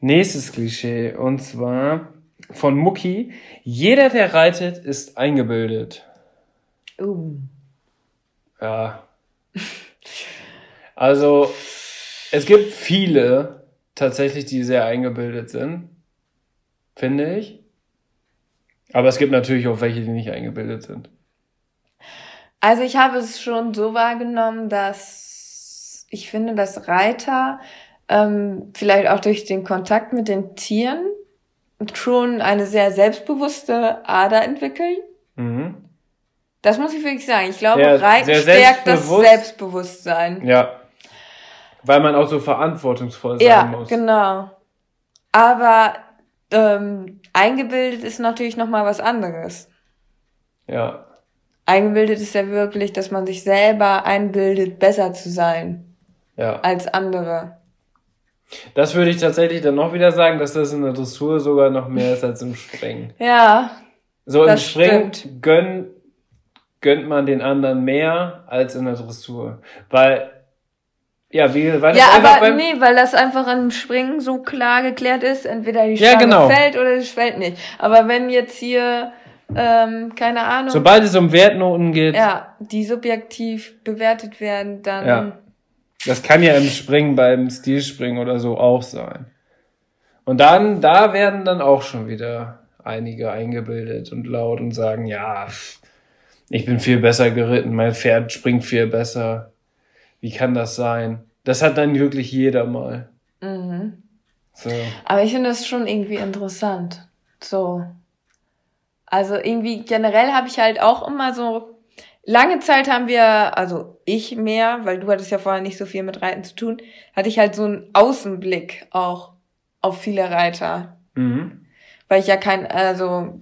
Nächstes Klischee, und zwar von Mucki. Jeder, der reitet, ist eingebildet. Uh. Ja. Also, es gibt viele tatsächlich, die sehr eingebildet sind. Finde ich. Aber es gibt natürlich auch welche, die nicht eingebildet sind. Also ich habe es schon so wahrgenommen, dass ich finde, dass Reiter ähm, vielleicht auch durch den Kontakt mit den Tieren schon eine sehr selbstbewusste Ader entwickeln. Mhm. Das muss ich wirklich sagen. Ich glaube, Ja, Reiten stärkt das selbstbewusst. Selbstbewusstsein. Ja. Weil man auch so verantwortungsvoll sein Ja, muss. genau. Aber ähm, eingebildet ist natürlich noch mal was anderes. Ja. Eingebildet ist ja wirklich, dass man sich selber einbildet, besser zu sein Ja. als andere. Das würde ich tatsächlich dann noch wieder sagen, dass das in der Dressur sogar noch mehr ist als im Springen. Ja, So im Das Springen stimmt. gönn, gönnt man den anderen mehr als in der Dressur. Weil, ja, wie, weil das ja, einfach aber beim, nee, weil das einfach im Springen so klar geklärt ist, entweder die Ja, Stange genau. fällt oder sie fällt nicht. Aber wenn jetzt hier, ähm, keine Ahnung, sobald es um Wertnoten geht, ja, die subjektiv bewertet werden, dann Ja. das kann ja im Springen beim Stilspringen oder so auch sein. Und dann, da werden dann auch schon wieder einige eingebildet und laut und sagen, ja, ich bin viel besser geritten, mein Pferd springt viel besser. Wie kann das sein? Das hat dann wirklich jeder mal. Mhm. So. Aber ich finde das schon irgendwie interessant. So. Also irgendwie generell habe ich halt auch immer so, lange Zeit haben wir, also ich mehr, weil du hattest ja vorher nicht so viel mit Reiten zu tun, hatte ich halt so einen Außenblick auch auf viele Reiter. Mhm. Weil ich ja kein, also,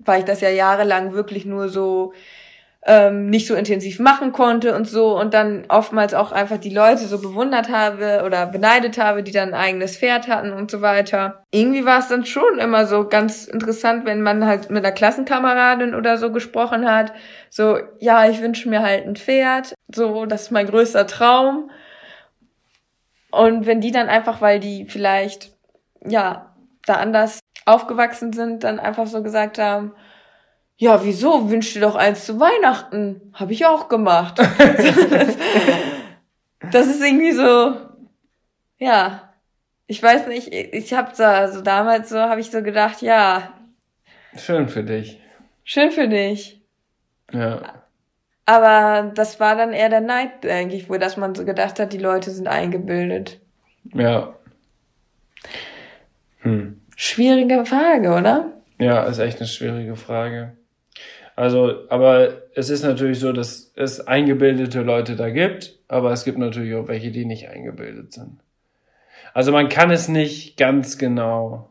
weil ich das ja jahrelang wirklich nur so ähm, nicht so intensiv machen konnte und so und dann oftmals auch einfach die Leute so bewundert habe oder beneidet habe, die dann ein eigenes Pferd hatten und so weiter. Irgendwie war es dann schon immer so ganz interessant, wenn man halt mit einer Klassenkameradin oder so gesprochen hat, so, ja, ich wünsche mir halt ein Pferd, so, das ist mein größter Traum. Und wenn die dann einfach, weil die vielleicht, ja, da anders aufgewachsen sind, dann einfach so gesagt haben, ja, wieso? Wünsch dir doch eins zu Weihnachten. Habe ich auch gemacht. das, ist irgendwie so, ja. Ich weiß nicht, ich habe so, also damals so, habe ich so gedacht, ja. Schön für dich. Schön für dich. Ja. Aber das war dann eher der Neid, denke ich, wo dass man so gedacht hat, die Leute sind eingebildet. Ja. Hm. Schwierige Frage, oder? Ja, ist echt eine schwierige Frage. Also, aber es ist natürlich so, dass es eingebildete Leute da gibt, aber es gibt natürlich auch welche, die nicht eingebildet sind. Also man kann es nicht ganz genau.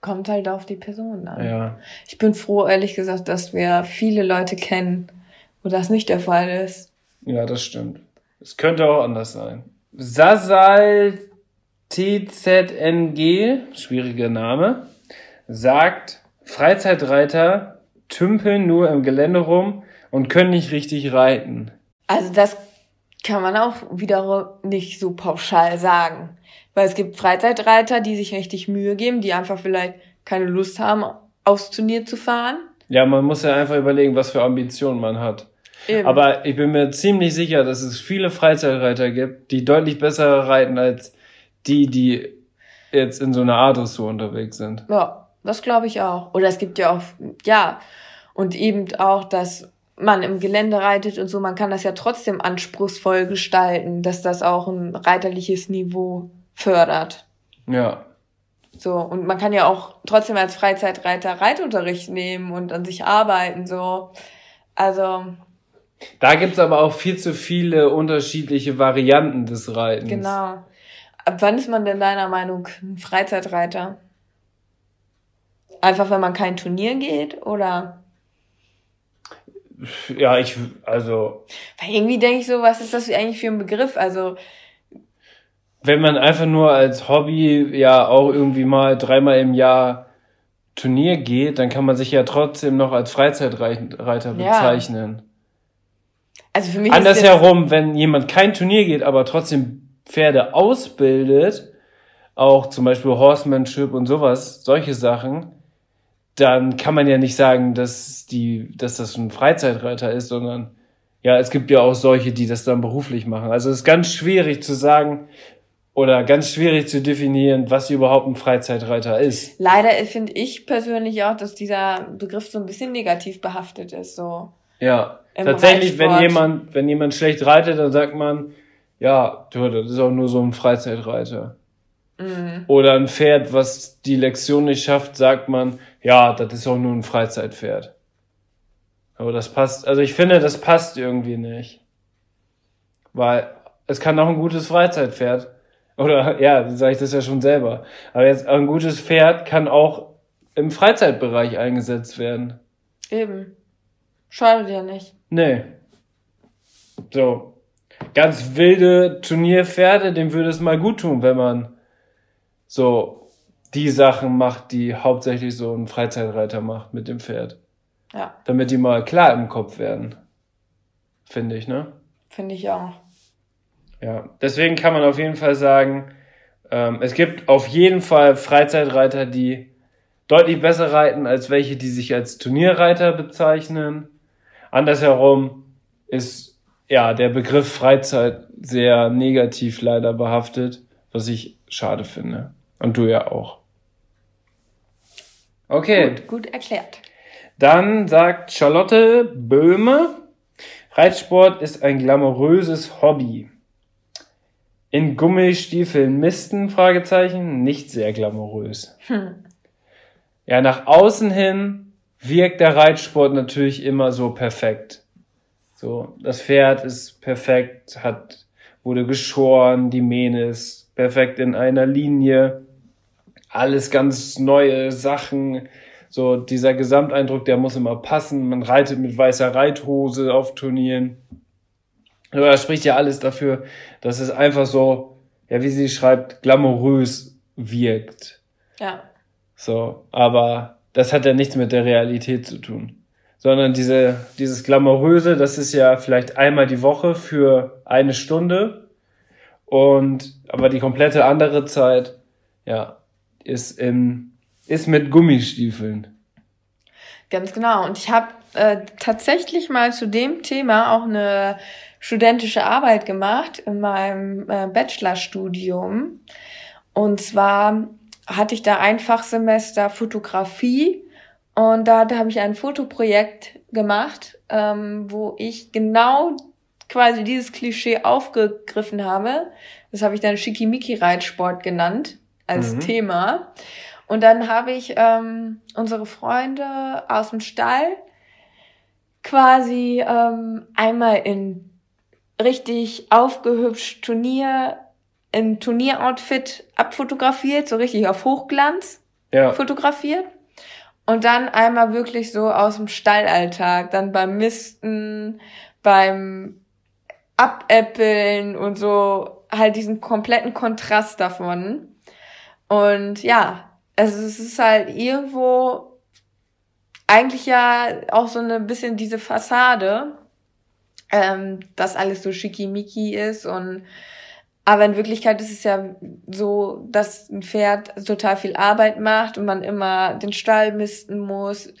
Kommt halt auf die Person an. Ja. Ich bin froh, ehrlich gesagt, dass wir viele Leute kennen, wo das nicht der Fall ist. Ja, das stimmt. Es könnte auch anders sein. Sasal TZNG, schwieriger Name, sagt, Freizeitreiter tümpeln nur im Gelände rum und können nicht richtig reiten. Also das kann man auch wiederum nicht so pauschal sagen. Weil es gibt Freizeitreiter, die sich richtig Mühe geben, die einfach vielleicht keine Lust haben, aufs Turnier zu fahren. Ja, man muss ja einfach überlegen, was für Ambitionen man hat. Eben. Aber ich bin mir ziemlich sicher, dass es viele Freizeitreiter gibt, die deutlich besser reiten als die, die jetzt in so einer A-Dressur unterwegs sind. Ja, das glaube ich auch. Oder es gibt ja auch, ja, und eben auch, dass man im Gelände reitet und so, man kann das ja trotzdem anspruchsvoll gestalten, dass das auch ein reiterliches Niveau fördert. Ja. So, und man kann ja auch trotzdem als Freizeitreiter Reitunterricht nehmen und an sich arbeiten, so. Also, Da gibt's aber auch viel zu viele unterschiedliche Varianten des Reitens. genau. Ab wann ist man denn deiner Meinung ein Freizeitreiter? Einfach, wenn man kein Turnier geht, oder? Ja, ich, also, Weil irgendwie denke ich so, was ist das eigentlich für ein Begriff? Also, wenn man einfach nur als Hobby ja auch irgendwie mal dreimal im Jahr Turnier geht, dann kann man sich ja trotzdem noch als Freizeitreiter Ja. bezeichnen. also für mich Andersherum, wenn jemand kein Turnier geht, aber trotzdem Pferde ausbildet, auch zum Beispiel Horsemanship und sowas, solche Sachen, dann kann man ja nicht sagen, dass die, dass das ein Freizeitreiter ist, sondern ja, es gibt ja auch solche, die das dann beruflich machen. Also es ist ganz schwierig zu sagen oder ganz schwierig zu definieren, was überhaupt ein Freizeitreiter ist. leider finde ich persönlich auch, dass dieser Begriff so ein bisschen negativ behaftet ist, so. Ja, tatsächlich, wenn jemand, wenn jemand schlecht reitet, dann sagt man, ja, du, das ist auch nur so ein Freizeitreiter. Mhm. Oder ein Pferd, was die Lektion nicht schafft, sagt man, ja, das ist auch nur ein Freizeitpferd. Aber das passt, also ich finde, das passt irgendwie nicht. Weil es kann auch ein gutes Freizeitpferd. Oder, ja, sage ich das ja schon selber. Aber jetzt ein gutes Pferd kann auch im Freizeitbereich eingesetzt werden. Eben. Schadet ja nicht. Nee. So. Ganz wilde Turnierpferde, dem würde es mal gut tun, wenn man so die Sachen macht, die hauptsächlich so ein Freizeitreiter macht mit dem Pferd. Ja, Damit die mal klar im Kopf werden. Finde ich, ne? finde ich auch. Ja. Deswegen kann man auf jeden Fall sagen, ähm, es gibt auf jeden Fall Freizeitreiter, die deutlich besser reiten als welche, die sich als Turnierreiter bezeichnen. Andersherum ist ja der Begriff Freizeit sehr negativ leider behaftet, was ich schade finde. Und du ja auch. Okay. Gut, gut erklärt. Dann sagt Charlotte Böhme, Reitsport ist ein glamouröses Hobby. In Gummistiefeln misten? Fragezeichen, nicht sehr glamourös. Hm. Ja, nach außen hin wirkt der Reitsport natürlich immer so perfekt. So, das Pferd ist perfekt, hat, wurde geschoren, die Mähne ist perfekt in einer Linie. Alles ganz neue Sachen, So dieser Gesamteindruck, der muss immer passen. Man reitet mit weißer Reithose auf Turnieren. Aber das spricht ja alles dafür, dass es einfach so, ja, wie sie schreibt, glamourös wirkt. Ja. So, aber das hat ja nichts mit der Realität zu tun. Sondern diese, dieses Glamouröse, das ist ja vielleicht einmal die Woche für eine Stunde. Und, aber die komplette andere Zeit, ja, ist in, ist mit Gummistiefeln. Ganz genau. Und ich habe äh, tatsächlich mal zu dem Thema auch eine studentische Arbeit gemacht in meinem äh, Bachelorstudium. Und zwar hatte ich da ein Fachsemester Fotografie und da, da habe ich ein Fotoprojekt gemacht, ähm, wo ich genau quasi dieses Klischee aufgegriffen habe. Das habe ich dann Schickimicki-Reitsport genannt als mhm. Thema. Und dann habe ich ähm, unsere Freunde aus dem Stall quasi ähm, einmal in richtig aufgehübscht Turnier, in Turnieroutfit abfotografiert, so richtig auf Hochglanz ja. fotografiert. Und dann einmal wirklich so aus dem Stallalltag, dann beim Misten, beim Abäppeln und so halt diesen kompletten Kontrast davon. Und ja, also es ist halt irgendwo eigentlich ja auch so ein bisschen diese Fassade, ähm, dass alles so schickimicki ist und aber in Wirklichkeit ist es ja so, dass ein Pferd total viel Arbeit macht und man immer den Stall misten muss,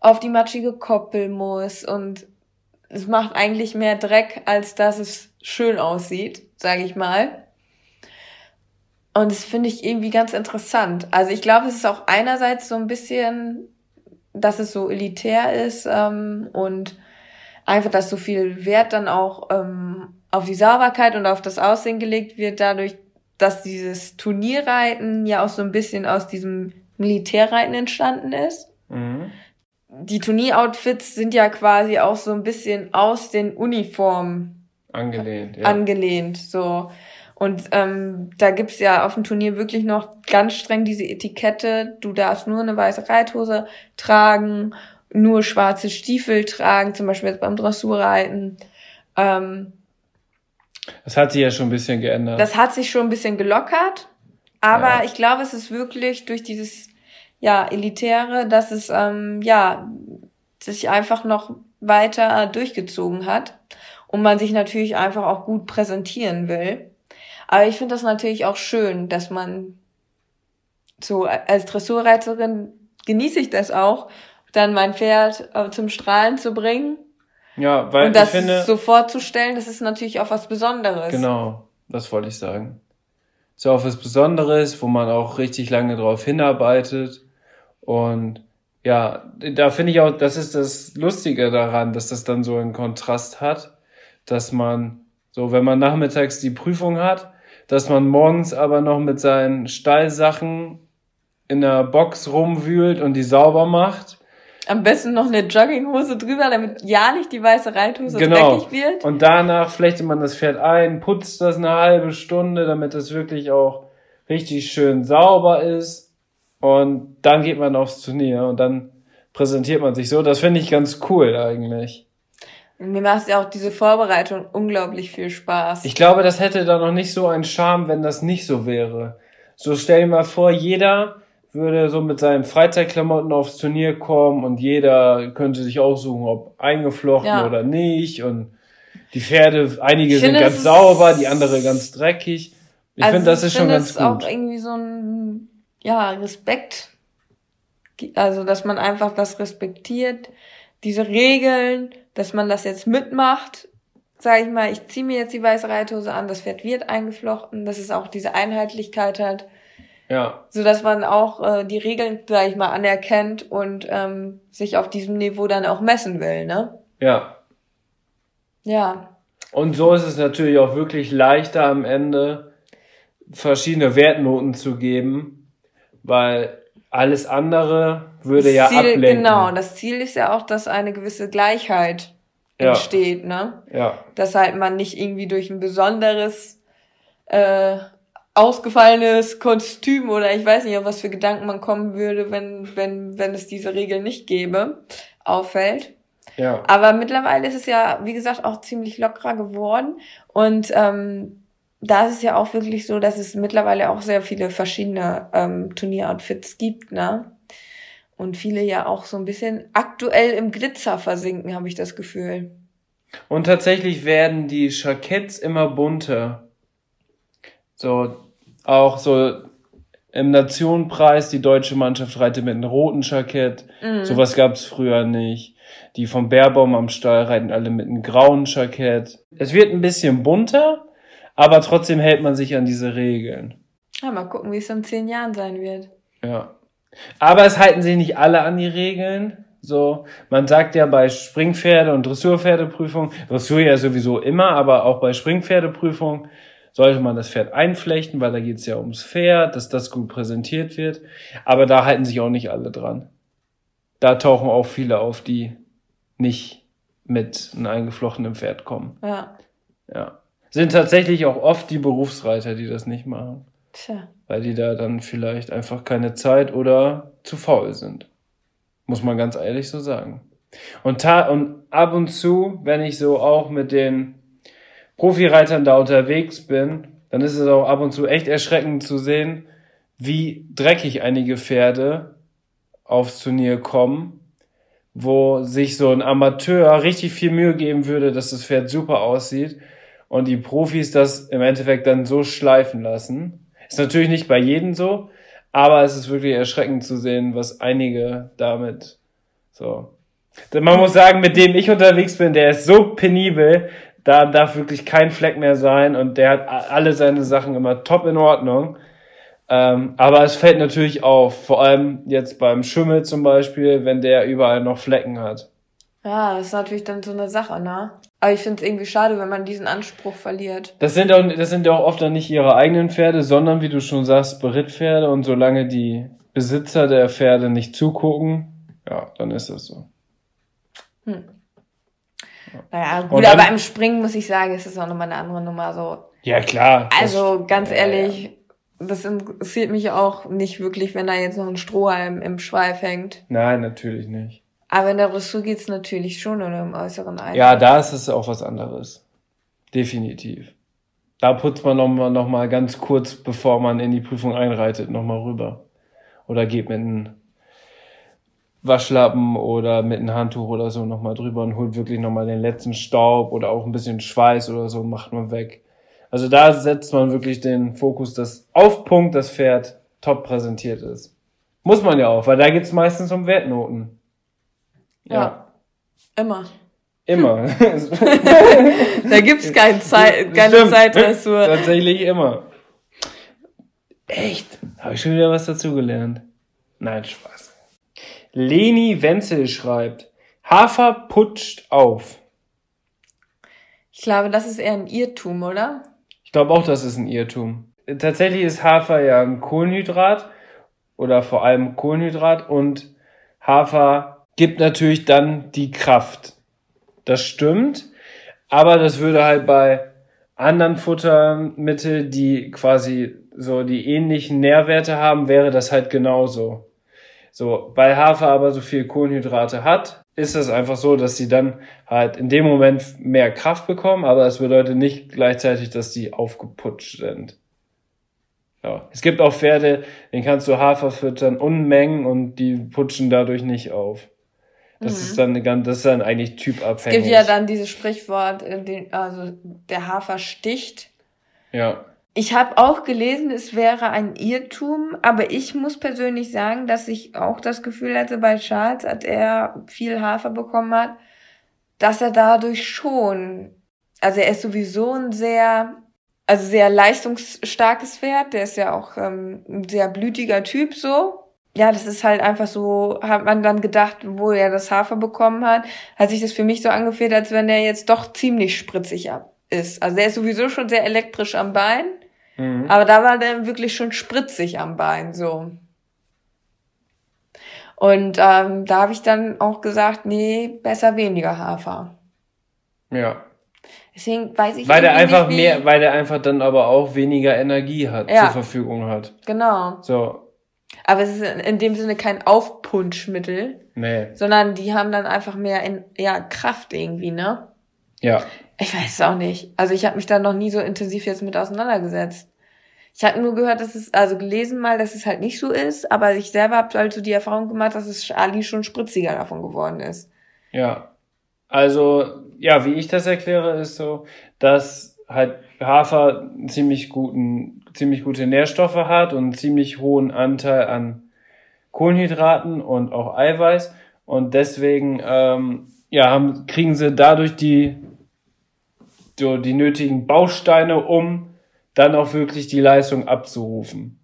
auf die matschige Koppel muss und es macht eigentlich mehr Dreck, als dass es schön aussieht, sage ich mal. Und das finde ich irgendwie ganz interessant. Also ich glaube, es ist auch einerseits so ein bisschen, dass es so elitär ist ähm, und einfach, dass so viel Wert dann auch ähm, auf die Sauberkeit und auf das Aussehen gelegt wird, dadurch, dass dieses Turnierreiten ja auch so ein bisschen aus diesem Militärreiten entstanden ist. Mhm. Die Turnieroutfits sind ja quasi auch so ein bisschen aus den Uniformen angelehnt. Ja. Angelehnt, so. Und ähm, da gibt's ja auf dem Turnier wirklich noch ganz streng diese Etikette, du darfst nur eine weiße Reithose tragen nur schwarze Stiefel tragen, zum Beispiel jetzt beim Dressurreiten. Ähm, das hat sich ja schon ein bisschen geändert. Das hat sich schon ein bisschen gelockert, aber ja. ich glaube, es ist wirklich durch dieses ja elitäre, dass es ähm, ja sich einfach noch weiter durchgezogen hat und man sich natürlich einfach auch gut präsentieren will. Aber ich finde das natürlich auch schön, dass man so als Dressurreiterin genieße ich das auch, dann mein Pferd äh, zum Strahlen zu bringen. Ja, weil und das ich finde, so vorzustellen, das ist natürlich auch was Besonderes. Genau, das wollte ich sagen. Ist auch was Besonderes, wo man auch richtig lange drauf hinarbeitet. Und ja, da finde ich auch, das ist das Lustige daran, dass das dann so einen Kontrast hat, dass man so, wenn man nachmittags die Prüfung hat, dass man morgens aber noch mit seinen Stallsachen in der Box rumwühlt und die sauber macht am besten noch eine Jogginghose drüber, damit ja nicht die weiße Reithose genau. dreckig wird. Und danach flechtet man das Pferd ein, putzt das eine halbe Stunde, damit es wirklich auch richtig schön sauber ist. Und dann geht man aufs Turnier und dann präsentiert man sich so. Das finde ich ganz cool eigentlich. Mir macht ja auch diese Vorbereitung unglaublich viel Spaß. Ich glaube, das hätte da noch nicht so einen Charme, wenn das nicht so wäre. So stell dir mal vor, jeder würde so mit seinen Freizeitklamotten aufs Turnier kommen und jeder könnte sich aussuchen, ob eingeflochten ja. oder nicht. Und die Pferde, einige ich sind finde, ganz sauber, die andere ganz dreckig. Ich also finde, das ist schon ganz gut. auch irgendwie so ein, ja, Respekt. Also, dass man einfach das respektiert, diese Regeln, dass man das jetzt mitmacht. Sag ich mal, ich ziehe mir jetzt die weiße Reithose an, das Pferd wird eingeflochten, dass es auch diese Einheitlichkeit hat. Ja. So dass man auch äh, die Regeln, sag ich mal, anerkennt und ähm, sich auf diesem Niveau dann auch messen will, ne? Ja. Ja. Und so ist es natürlich auch wirklich leichter am Ende verschiedene Wertnoten zu geben, weil alles andere würde ja Ziel, ablenken. Genau, das Ziel ist ja auch, dass eine gewisse Gleichheit ja. entsteht, ne? Ja. Dass halt man nicht irgendwie durch ein besonderes äh, ausgefallenes Kostüm oder ich weiß nicht, auf was für Gedanken man kommen würde, wenn, wenn, wenn es diese Regel nicht gäbe, auffällt. Ja. Aber mittlerweile ist es ja, wie gesagt, auch ziemlich lockerer geworden. Und ähm, da ist es ja auch wirklich so, dass es mittlerweile auch sehr viele verschiedene ähm, Turnieroutfits gibt, ne? Und viele ja auch so ein bisschen aktuell im Glitzer versinken, habe ich das Gefühl. Und tatsächlich werden die Jacketts immer bunter. So, auch so im Nationenpreis, die deutsche Mannschaft reitet mit einem roten Jackett. Mhm. Sowas gab's früher nicht. Die vom Bärbaum am Stall reiten alle mit einem grauen Jackett. Es wird ein bisschen bunter, aber trotzdem hält man sich an diese Regeln. Ja, mal gucken, wie es in zehn Jahren sein wird. Ja. Aber es halten sich nicht alle an die Regeln. So, man sagt ja bei Springpferde- und Dressurpferdeprüfung, Dressur ja sowieso immer, aber auch bei Springpferdeprüfung sollte man das Pferd einflechten, weil da geht es ja ums Pferd, dass das gut präsentiert wird. Aber da halten sich auch nicht alle dran. Da tauchen auch viele auf, die nicht mit einem eingeflochtenen Pferd kommen. Ja. Ja. Sind tatsächlich auch oft die Berufsreiter, die das nicht machen Tja. Weil die da dann vielleicht einfach keine Zeit oder zu faul sind. Muss man ganz ehrlich so sagen. Und, und ab und zu, wenn ich so auch mit den Profireitern da unterwegs bin, dann ist es auch ab und zu echt erschreckend zu sehen, wie dreckig einige Pferde aufs Turnier kommen, wo sich so ein Amateur richtig viel Mühe geben würde, dass das Pferd super aussieht und die Profis das im Endeffekt dann so schleifen lassen. Ist natürlich nicht bei jedem so, aber es ist wirklich erschreckend zu sehen, was einige damit so. Man muss sagen, mit dem ich unterwegs bin, der ist so penibel, da darf wirklich kein Fleck mehr sein und der hat alle seine Sachen immer top in Ordnung. Ähm, aber es fällt natürlich auf, vor allem jetzt beim Schimmel zum Beispiel, wenn der überall noch Flecken hat. Ja, das ist natürlich dann so eine Sache, ne? Aber ich finde es irgendwie schade, wenn man diesen Anspruch verliert. Das sind auch, das sind ja auch oft dann nicht ihre eigenen Pferde, sondern wie du schon sagst, Berittpferde und solange die Besitzer der Pferde nicht zugucken, ja, dann ist das so. Naja, gut, dann- aber im Springen muss ich sagen, ist es auch nochmal eine andere Nummer so. Ja, klar. Also ganz ja, ehrlich, das interessiert mich auch nicht wirklich, wenn da jetzt noch ein Strohhalm im Schweif hängt. Nein, natürlich nicht. Aber in der Dressur geht's natürlich schon oder im äußeren Eindruck. Ja, da ist es auch was anderes. Definitiv. Da putzt man noch mal, noch mal ganz kurz, bevor man in die Prüfung einreitet, noch mal rüber. Oder geht mit einem Waschlappen oder mit einem Handtuch oder so noch mal drüber und holt wirklich noch mal den letzten Staub oder auch ein bisschen Schweiß oder so macht man weg. Also da setzt man wirklich den Fokus, dass auf Punkt das Pferd top präsentiert ist. Muss man ja auch, weil da geht's meistens um Wertnoten. Ja. Immer. Immer. Da gibt's kein Zeit, keine Stimmt. Zeitdressur. Tatsächlich immer. Echt? Habe ich schon wieder was dazugelernt? Nein, Spaß. Leni Wenzel schreibt, Hafer putscht auf. Ich glaube, das ist eher ein Irrtum, oder? Ich glaube auch, das ist ein Irrtum. Tatsächlich ist Hafer ja ein Kohlenhydrat oder vor allem Kohlenhydrat und Hafer gibt natürlich dann die Kraft. Das stimmt, aber das würde halt bei anderen Futtermitteln, die quasi so die ähnlichen Nährwerte haben, wäre das halt genauso. So, weil Hafer aber so viel Kohlenhydrate hat, ist es einfach so, dass sie dann halt in dem Moment mehr Kraft bekommen, aber es bedeutet nicht gleichzeitig, dass die aufgeputscht sind. Ja. Es gibt auch Pferde, denen kannst du Hafer füttern, Unmengen und die putschen dadurch nicht auf. Das ist dann ganz, das ist dann eigentlich Es typabhängig. gibt ja dann dieses Sprichwort, den, also der Hafer sticht. ja. Ich habe auch gelesen, es wäre ein Irrtum, aber ich muss persönlich sagen, dass ich auch das Gefühl hatte bei Charles, als er viel Hafer bekommen hat, dass er dadurch schon, also er ist sowieso ein sehr, also sehr leistungsstarkes Pferd, der ist ja auch ähm, ein sehr blütiger Typ so. Ja, das ist halt einfach so, hat man dann gedacht, wo er das Hafer bekommen hat, hat sich das für mich so angefühlt, als wenn er jetzt doch ziemlich spritzig ab ist. Also er ist sowieso schon sehr elektrisch am Bein. Mhm. Aber da war der wirklich schon spritzig am Bein, so. Und ähm, da habe ich dann auch gesagt, nee, besser weniger Hafer. Ja. Deswegen weiß ich Weil der einfach nicht, mehr, weil der einfach dann aber auch weniger Energie hat, Ja. zur Verfügung hat. Genau. So, Aber es ist in dem Sinne kein Aufpunschmittel, nee, sondern die haben dann einfach mehr in, ja, Kraft irgendwie, ne? ja. Ich weiß es auch nicht. Also ich habe mich da noch nie so intensiv jetzt mit auseinandergesetzt. Ich hatte nur gehört, dass es, also gelesen mal, dass es halt nicht so ist, aber ich selber habe halt so die Erfahrung gemacht, dass es Charlie schon spritziger davon geworden ist. Ja. Also, ja, wie ich das erkläre, ist so, dass halt Hafer einen ziemlich guten, ziemlich gute Nährstoffe hat und einen ziemlich hohen Anteil an Kohlenhydraten und auch Eiweiß. Und deswegen, ähm, ja, haben, kriegen sie dadurch die, so die nötigen Bausteine, um dann auch wirklich die Leistung abzurufen.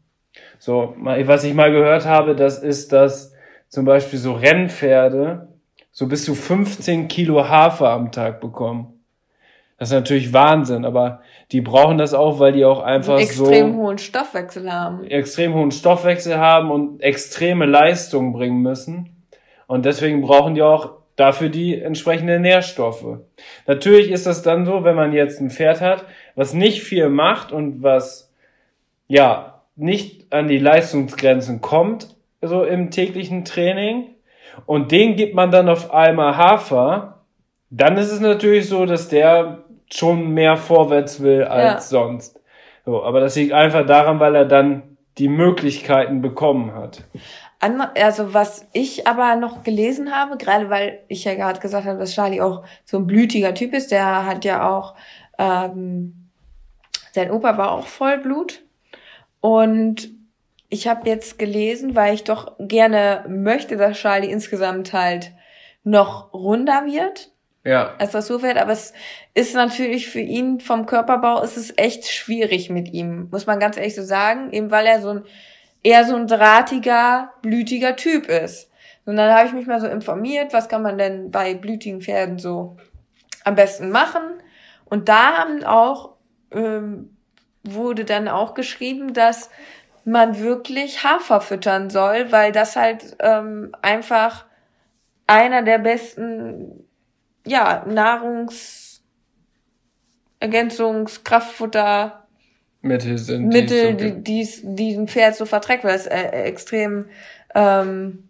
So, was ich mal gehört habe, das ist, dass zum Beispiel so Rennpferde so bis zu 15 Kilo Hafer am Tag bekommen. Das ist natürlich Wahnsinn, aber die brauchen das auch, weil die auch einfach extrem so hohen Stoffwechsel haben. extrem hohen Stoffwechsel haben und extreme Leistung bringen müssen. Und deswegen brauchen die auch dafür die entsprechenden Nährstoffe. Natürlich ist das dann so, wenn man jetzt ein Pferd hat, was nicht viel macht und was, ja, nicht an die Leistungsgrenzen kommt, so im täglichen Training, und den gibt man dann auf einmal Hafer, dann ist es natürlich so, dass der schon mehr vorwärts will als sonst. So, aber das liegt einfach daran, weil er dann die Möglichkeiten bekommen hat. Also was ich aber noch gelesen habe, gerade weil ich ja gerade gesagt habe, dass Charlie auch so ein blütiger Typ ist, der hat ja auch, ähm, sein Opa war auch Vollblut. Und ich habe jetzt gelesen, weil ich doch gerne möchte, dass Charlie insgesamt halt noch runder wird, Ja. als wird. Aber es ist natürlich für ihn vom Körperbau ist es echt schwierig mit ihm, muss man ganz ehrlich so sagen, eben weil er so ein eher so ein drahtiger, blütiger Typ ist. Und dann habe ich mich mal so informiert, was kann man denn bei blütigen Pferden so am besten machen. Und da haben auch ähm, wurde dann auch geschrieben, dass man wirklich Hafer füttern soll, weil das halt ähm, einfach einer der besten ja, Nahrungsergänzungs, Kraftfutter, Mittel sind Mittel, die die, die's diesem Pferd so verträgt, weil es äh, extrem ähm,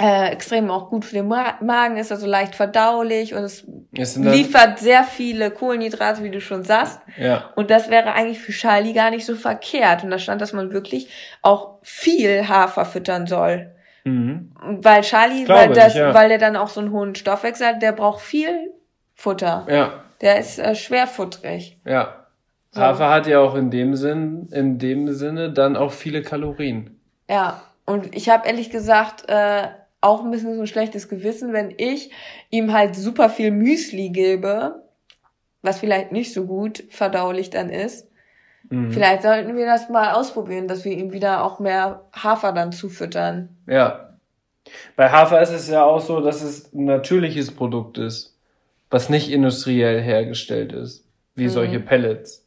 äh, extrem auch gut für den Ma Magen ist, also leicht verdaulich und es liefert sehr viele Kohlenhydrate, wie du schon sagst. Ja, Und das wäre eigentlich für Charlie gar nicht so verkehrt. Und da stand, dass man wirklich auch viel Hafer füttern soll. Mhm. Weil Charlie, weil, das, ich, ja. weil der dann auch so einen hohen Stoffwechsel hat, der braucht viel Futter. ja, Der ist äh, schwerfutterig. ja. So. Hafer hat ja auch in dem Sinn, in dem Sinne dann auch viele Kalorien. Ja, und ich habe ehrlich gesagt äh, auch ein bisschen so ein schlechtes Gewissen, wenn ich ihm halt super viel Müsli gebe, was vielleicht nicht so gut verdaulich dann ist. Mhm. Vielleicht sollten wir das mal ausprobieren, dass wir ihm wieder auch mehr Hafer dann zufüttern. Ja. Bei Hafer ist es ja auch so, dass es ein natürliches Produkt ist, was nicht industriell hergestellt ist, wie solche Pellets.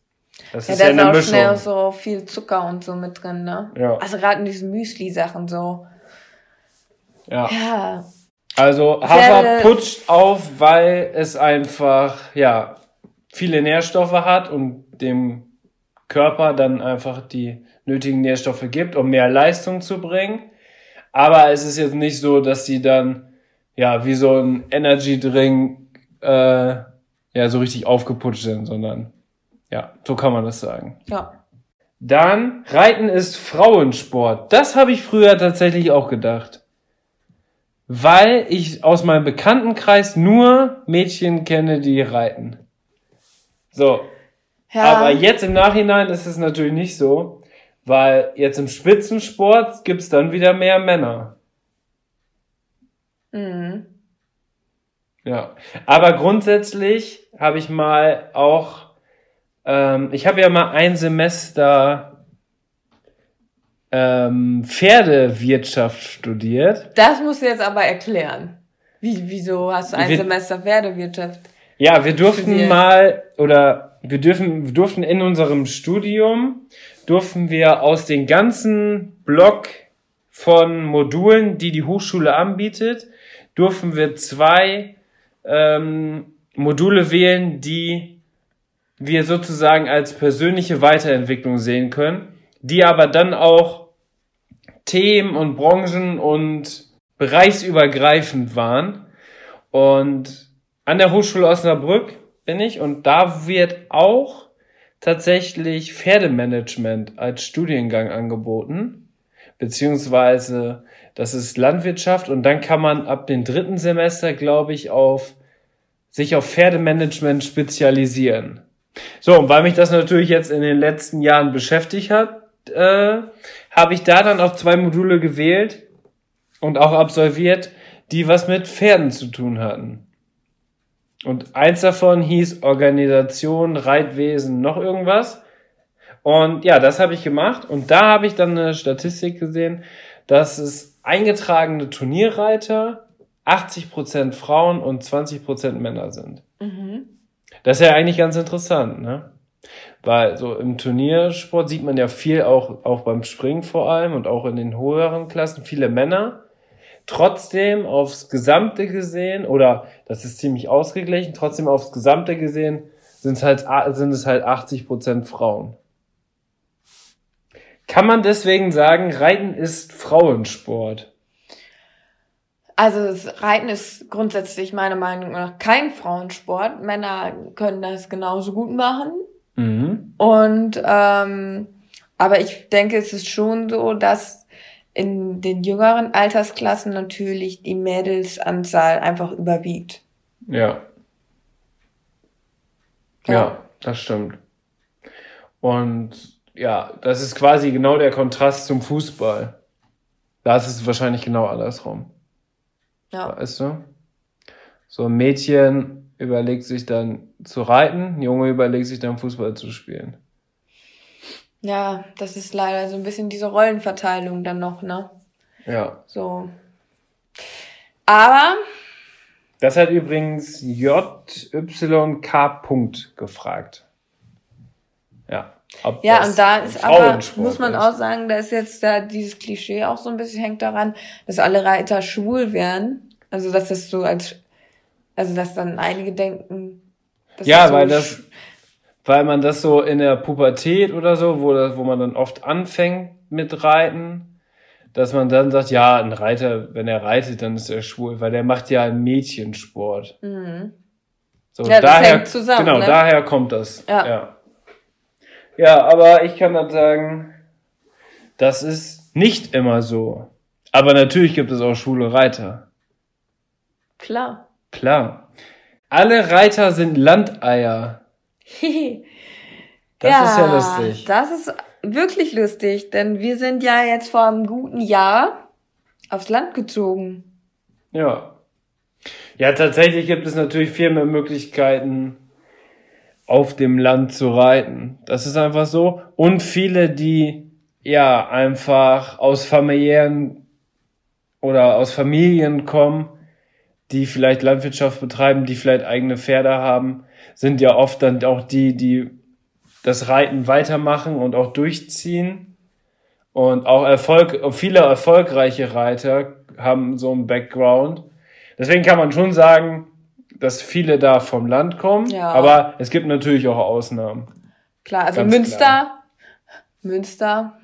Das Ja, ist da ja ist eine auch schnell Mischung. so viel Zucker und so mit drin, ne? Ja. Also gerade in diesen Müsli-Sachen so. Ja. Ja, Also Hafer putscht auf, weil es einfach, ja, viele Nährstoffe hat und dem Körper dann einfach die nötigen Nährstoffe gibt, um mehr Leistung zu bringen. Aber es ist jetzt nicht so, dass die dann, ja, wie so ein Energy Drink, äh, ja, so richtig aufgeputscht sind, sondern, ja, so kann man das sagen. ja. Dann, Reiten ist Frauensport. Das habe ich früher tatsächlich auch gedacht. Weil ich aus meinem Bekanntenkreis nur Mädchen kenne, die reiten. So. Ja, Aber jetzt im Nachhinein ist es natürlich nicht so, weil jetzt im Spitzensport gibt's dann wieder mehr Männer. mhm. Ja. Aber grundsätzlich habe ich mal auch, ähm, ich habe ja mal ein Semester ähm, Pferdewirtschaft studiert. Das musst du jetzt aber erklären. Wie, wieso hast du ein Wir- Semester Pferdewirtschaft? Ja, wir durften Studiert. mal oder wir dürfen durften in unserem Studium durften wir aus den ganzen Block von Modulen, die die Hochschule anbietet, durften wir zwei ähm, Module wählen, die wir sozusagen als persönliche Weiterentwicklung sehen können, die aber dann auch Themen und Branchen und bereichsübergreifend waren. Und an der Hochschule Osnabrück bin ich und da wird auch tatsächlich Pferdemanagement als Studiengang angeboten, beziehungsweise das ist Landwirtschaft und dann kann man ab dem dritten Semester, glaube ich, auf sich auf Pferdemanagement spezialisieren. So, und weil mich das natürlich jetzt in den letzten Jahren beschäftigt hat, äh, habe ich da dann auch zwei Module gewählt und auch absolviert, die was mit Pferden zu tun hatten. Und eins davon hieß Organisation, Reitwesen, noch irgendwas. Und ja, das habe ich gemacht. Und da habe ich dann eine Statistik gesehen, dass es eingetragene Turnierreiter 80% Frauen und 20% Männer sind. Mhm. Das ist ja eigentlich ganz interessant, ne? Weil so im Turniersport sieht man ja viel auch, auch beim Springen vor allem und auch in den höheren Klassen viele Männer. Trotzdem aufs Gesamte gesehen, oder das ist ziemlich ausgeglichen, trotzdem aufs Gesamte gesehen sind es halt, sind es halt 80 Prozent Frauen. Kann man deswegen sagen, Reiten ist Frauensport? Also das Reiten ist grundsätzlich meiner Meinung nach kein Frauensport. Männer können das genauso gut machen. Mhm. Und ähm, aber ich denke, es ist schon so, dass in den jüngeren Altersklassen natürlich die Mädelsanzahl einfach überwiegt. Ja. Ja, Ja. das stimmt. Und ja, das ist quasi genau der Kontrast zum Fußball. Da ist es wahrscheinlich genau andersrum. Ja. Weißt du? So ein Mädchen überlegt sich dann zu reiten, ein Junge überlegt sich dann Fußball zu spielen. Ja, das ist leider so ein bisschen diese Rollenverteilung dann noch, ne? Ja. So. Aber Das hat übrigens JYK Punkt gefragt. Ja. Ob Ja, und da ist aber, muss man ist. auch sagen, da ist jetzt da dieses Klischee auch so ein bisschen hängt daran, dass alle Reiter schwul wären. Also, dass das so als, also, dass dann einige denken, dass Ja, so weil das, weil man das so in der Pubertät oder so, wo, das, wo man dann oft anfängt mit Reiten, dass man dann sagt, ja, ein Reiter, wenn er reitet, dann ist er schwul, weil der macht ja einen Mädchensport. Mhm. So, Ja, das daher, hängt zusammen, Genau, ne? daher kommt das. Ja. ja. Ja, aber ich kann dann sagen, das ist nicht immer so. Aber natürlich gibt es auch schwule Reiter. Klar. Klar. Alle Reiter sind Landeier. Das ist ja lustig. Das ist wirklich lustig, denn wir sind ja jetzt vor einem guten Jahr aufs Land gezogen. Ja. Ja, tatsächlich gibt es natürlich viel mehr Möglichkeiten, auf dem Land zu reiten. Das ist einfach so. Und viele, die ja einfach aus familiären oder aus Familien kommen, die vielleicht Landwirtschaft betreiben, die vielleicht eigene Pferde haben, sind ja oft dann auch die, die das Reiten weitermachen und auch durchziehen. Und auch Erfolg, viele erfolgreiche Reiter haben so einen Background. Deswegen kann man schon sagen, dass viele da vom Land kommen, Ja. aber es gibt natürlich auch Ausnahmen. Klar, also Ganz Münster, klar. Münster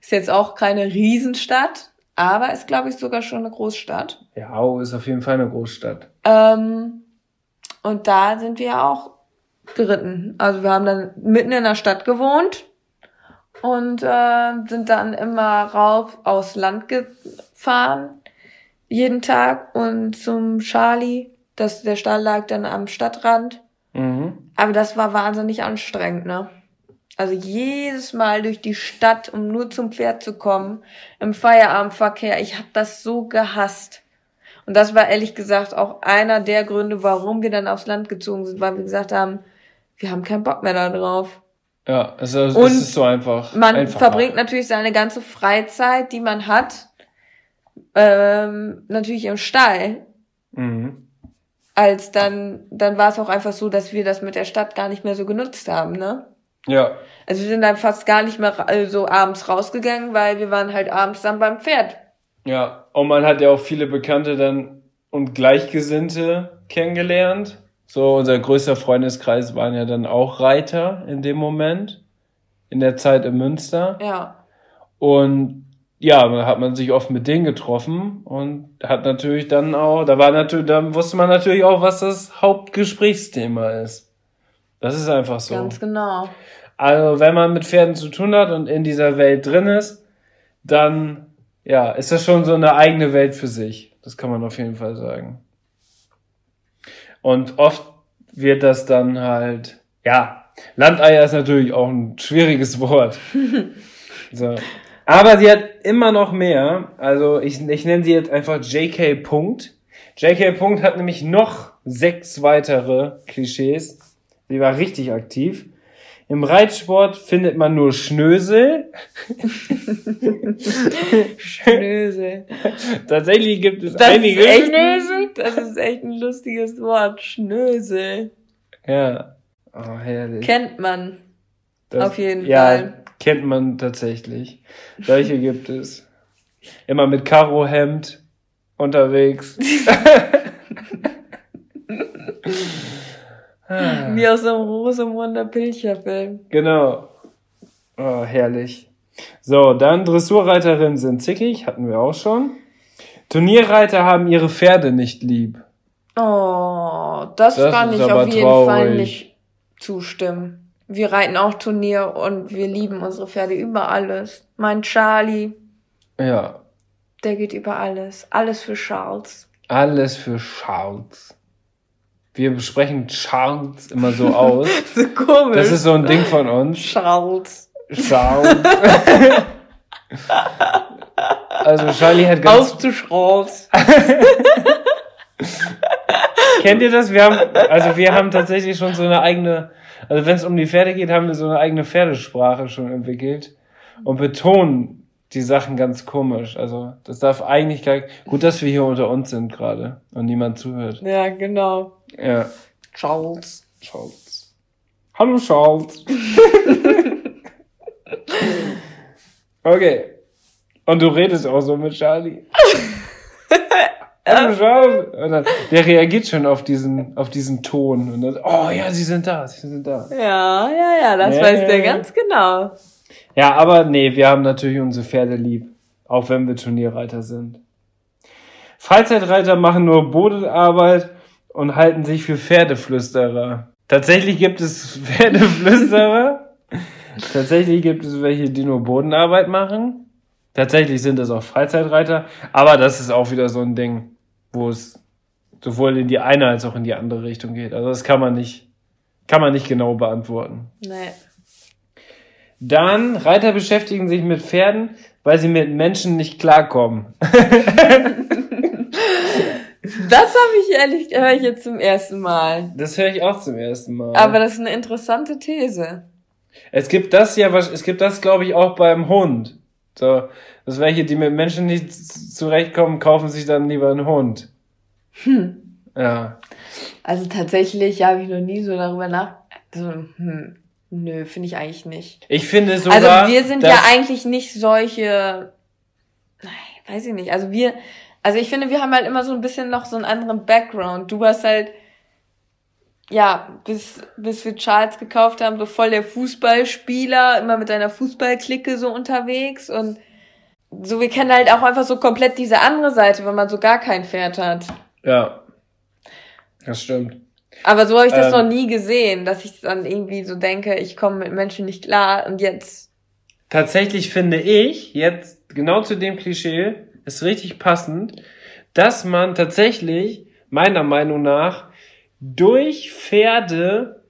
ist jetzt auch keine Riesenstadt, aber ist, glaube ich, sogar schon eine Großstadt. Ja, ist auf jeden Fall eine Großstadt. Ähm, und da sind wir auch geritten. Also wir haben dann mitten in der Stadt gewohnt und äh, sind dann immer rauf aus Land gefahren, jeden Tag und zum Charlie. Das, der Stall lag dann am Stadtrand. Mhm. Aber das war wahnsinnig anstrengend, ne? Also jedes Mal durch die Stadt, um nur zum Pferd zu kommen, im Feierabendverkehr, ich habe das so gehasst. Und das war ehrlich gesagt auch einer der Gründe, warum wir dann aufs Land gezogen sind, weil wir gesagt haben, wir haben keinen Bock mehr da drauf. Ja, es ist, Und es ist so einfach. Man einfacher. verbringt natürlich seine ganze Freizeit, die man hat, ähm, natürlich im Stall. Mhm. Als dann, dann war es auch einfach so, dass wir das mit der Stadt gar nicht mehr so genutzt haben, ne? Ja, Also wir sind dann fast gar nicht mehr ra- also abends rausgegangen, weil wir waren halt abends dann beim Pferd. ja. Und man hat ja auch viele Bekannte dann und Gleichgesinnte kennengelernt. So, unser größter Freundeskreis waren ja dann auch Reiter in dem Moment, in der Zeit in Münster. Ja. Und ja, da hat man sich oft mit denen getroffen und hat natürlich dann auch, da war natürlich, da wusste man natürlich auch, was das Hauptgesprächsthema ist. Das ist einfach so. Ganz genau. Also, wenn man mit Pferden zu tun hat und in dieser Welt drin ist, dann, ja, ist das schon so eine eigene Welt für sich. Das kann man auf jeden Fall sagen. Und oft wird das dann halt, ja, Landeier ist natürlich auch ein schwieriges Wort. so. Aber sie hat immer noch mehr. Also ich, ich nenne sie jetzt einfach JK Punkt. JK Punkt hat nämlich noch sechs weitere Klischees. Sie war richtig aktiv. Im Reitsport findet man nur Schnösel. Schnösel. Tatsächlich gibt es Das einige ist Schnösel. Das ist echt ein lustiges Wort. Schnösel. Ja. Oh, herrlich. Kennt man. Das- auf jeden ja, Fall. kennt man tatsächlich. Solche gibt es. Immer mit Karohemd unterwegs. Ah, Wie aus einem Rosamunder Pilcher-Film. genau. Oh, herrlich. So, dann Dressurreiterinnen sind zickig, hatten wir auch schon. Turnierreiter haben ihre Pferde nicht lieb. Oh, das, Das kann ich auf jeden traurig. Fall nicht zustimmen. Wir reiten auch Turnier und wir lieben unsere Pferde über alles. Mein Charlie, Ja, der geht über alles. Alles für Charles. alles für Charles. Wir besprechen Charles immer so aus. So komisch. Das ist so ein Ding von uns. Charles. Charles. also Charlie hat ganz Auf zu Charles. Kennt ihr das? Wir haben, also wir haben tatsächlich schon so eine eigene, also wenn es um die Pferde geht, haben wir so eine eigene Pferdesprache schon entwickelt und betonen die Sachen ganz komisch. Also das darf eigentlich gar, gut, dass wir hier unter uns sind gerade und niemand zuhört. Ja, genau. Ja, Charles. Charles. Hallo Charles. okay. Und du redest auch so mit Charlie. Hallo Charles. Und dann, der reagiert schon auf diesen, auf diesen Ton. Und dann, oh ja, sie sind da, sie sind da. Ja, ja, ja, das Ja, weiß ja, der ja. ganz genau. Ja, aber nee, wir haben natürlich unsere Pferde lieb. Auch wenn wir Turnierreiter sind. Freizeitreiter machen nur Bodenarbeit und halten sich für Pferdeflüsterer. Tatsächlich gibt es Pferdeflüsterer. Tatsächlich gibt es welche, die nur Bodenarbeit machen. Tatsächlich sind es auch Freizeitreiter. Aber das ist auch wieder so ein Ding, wo es sowohl in die eine als auch in die andere Richtung geht. Also das kann man nicht, kann man nicht genau beantworten. Nee. Dann, Reiter beschäftigen sich mit Pferden, weil sie mit Menschen nicht klarkommen. Das habe ich ehrlich, höre ich jetzt zum ersten Mal. Das höre ich auch zum ersten Mal. Aber das ist eine interessante These. es gibt das ja, es gibt das, glaube ich, auch beim Hund. So, das welche, die mit Menschen nicht zurechtkommen, kaufen sich dann lieber einen Hund. Hm. Ja. Also tatsächlich habe ich noch nie so darüber nach. Also, hm, nö, finde ich eigentlich nicht. Ich finde sogar, Also wir sind ja eigentlich nicht solche, Nein, weiß ich nicht. Also wir, also ich finde, wir haben halt immer so ein bisschen noch so einen anderen Background. Du hast halt, ja, bis, bis wir Charles gekauft haben, so voll der Fußballspieler, immer mit deiner Fußballklicke so unterwegs und so, wir kennen halt auch einfach so komplett diese andere Seite, wenn man so gar kein Pferd hat. Ja. Das stimmt. Aber so habe ich das Ähm. noch nie gesehen, dass ich dann irgendwie so denke, ich komme mit Menschen nicht klar und jetzt, Tatsächlich finde ich, jetzt genau zu dem Klischee, ist richtig passend, dass man tatsächlich, meiner Meinung nach, durch Pferde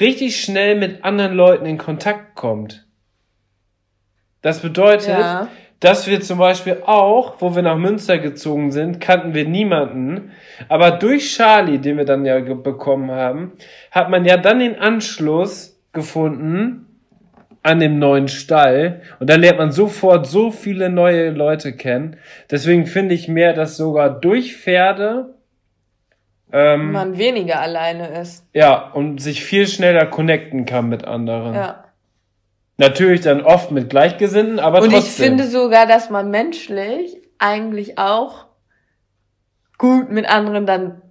richtig schnell mit anderen Leuten in Kontakt kommt. Das bedeutet, ja. Dass wir zum Beispiel auch, wo wir nach Münster gezogen sind, kannten wir niemanden. Aber durch Charlie, den wir dann ja bekommen haben, hat man ja dann den Anschluss gefunden an dem neuen Stall. Und da lernt man sofort so viele neue Leute kennen. Deswegen finde ich mehr, dass sogar durch Pferde ähm, man weniger alleine ist. ja und sich viel schneller connecten kann mit anderen. Ja. Natürlich dann oft mit Gleichgesinnten, aber Und trotzdem. ich finde sogar, dass man menschlich eigentlich auch gut mit anderen dann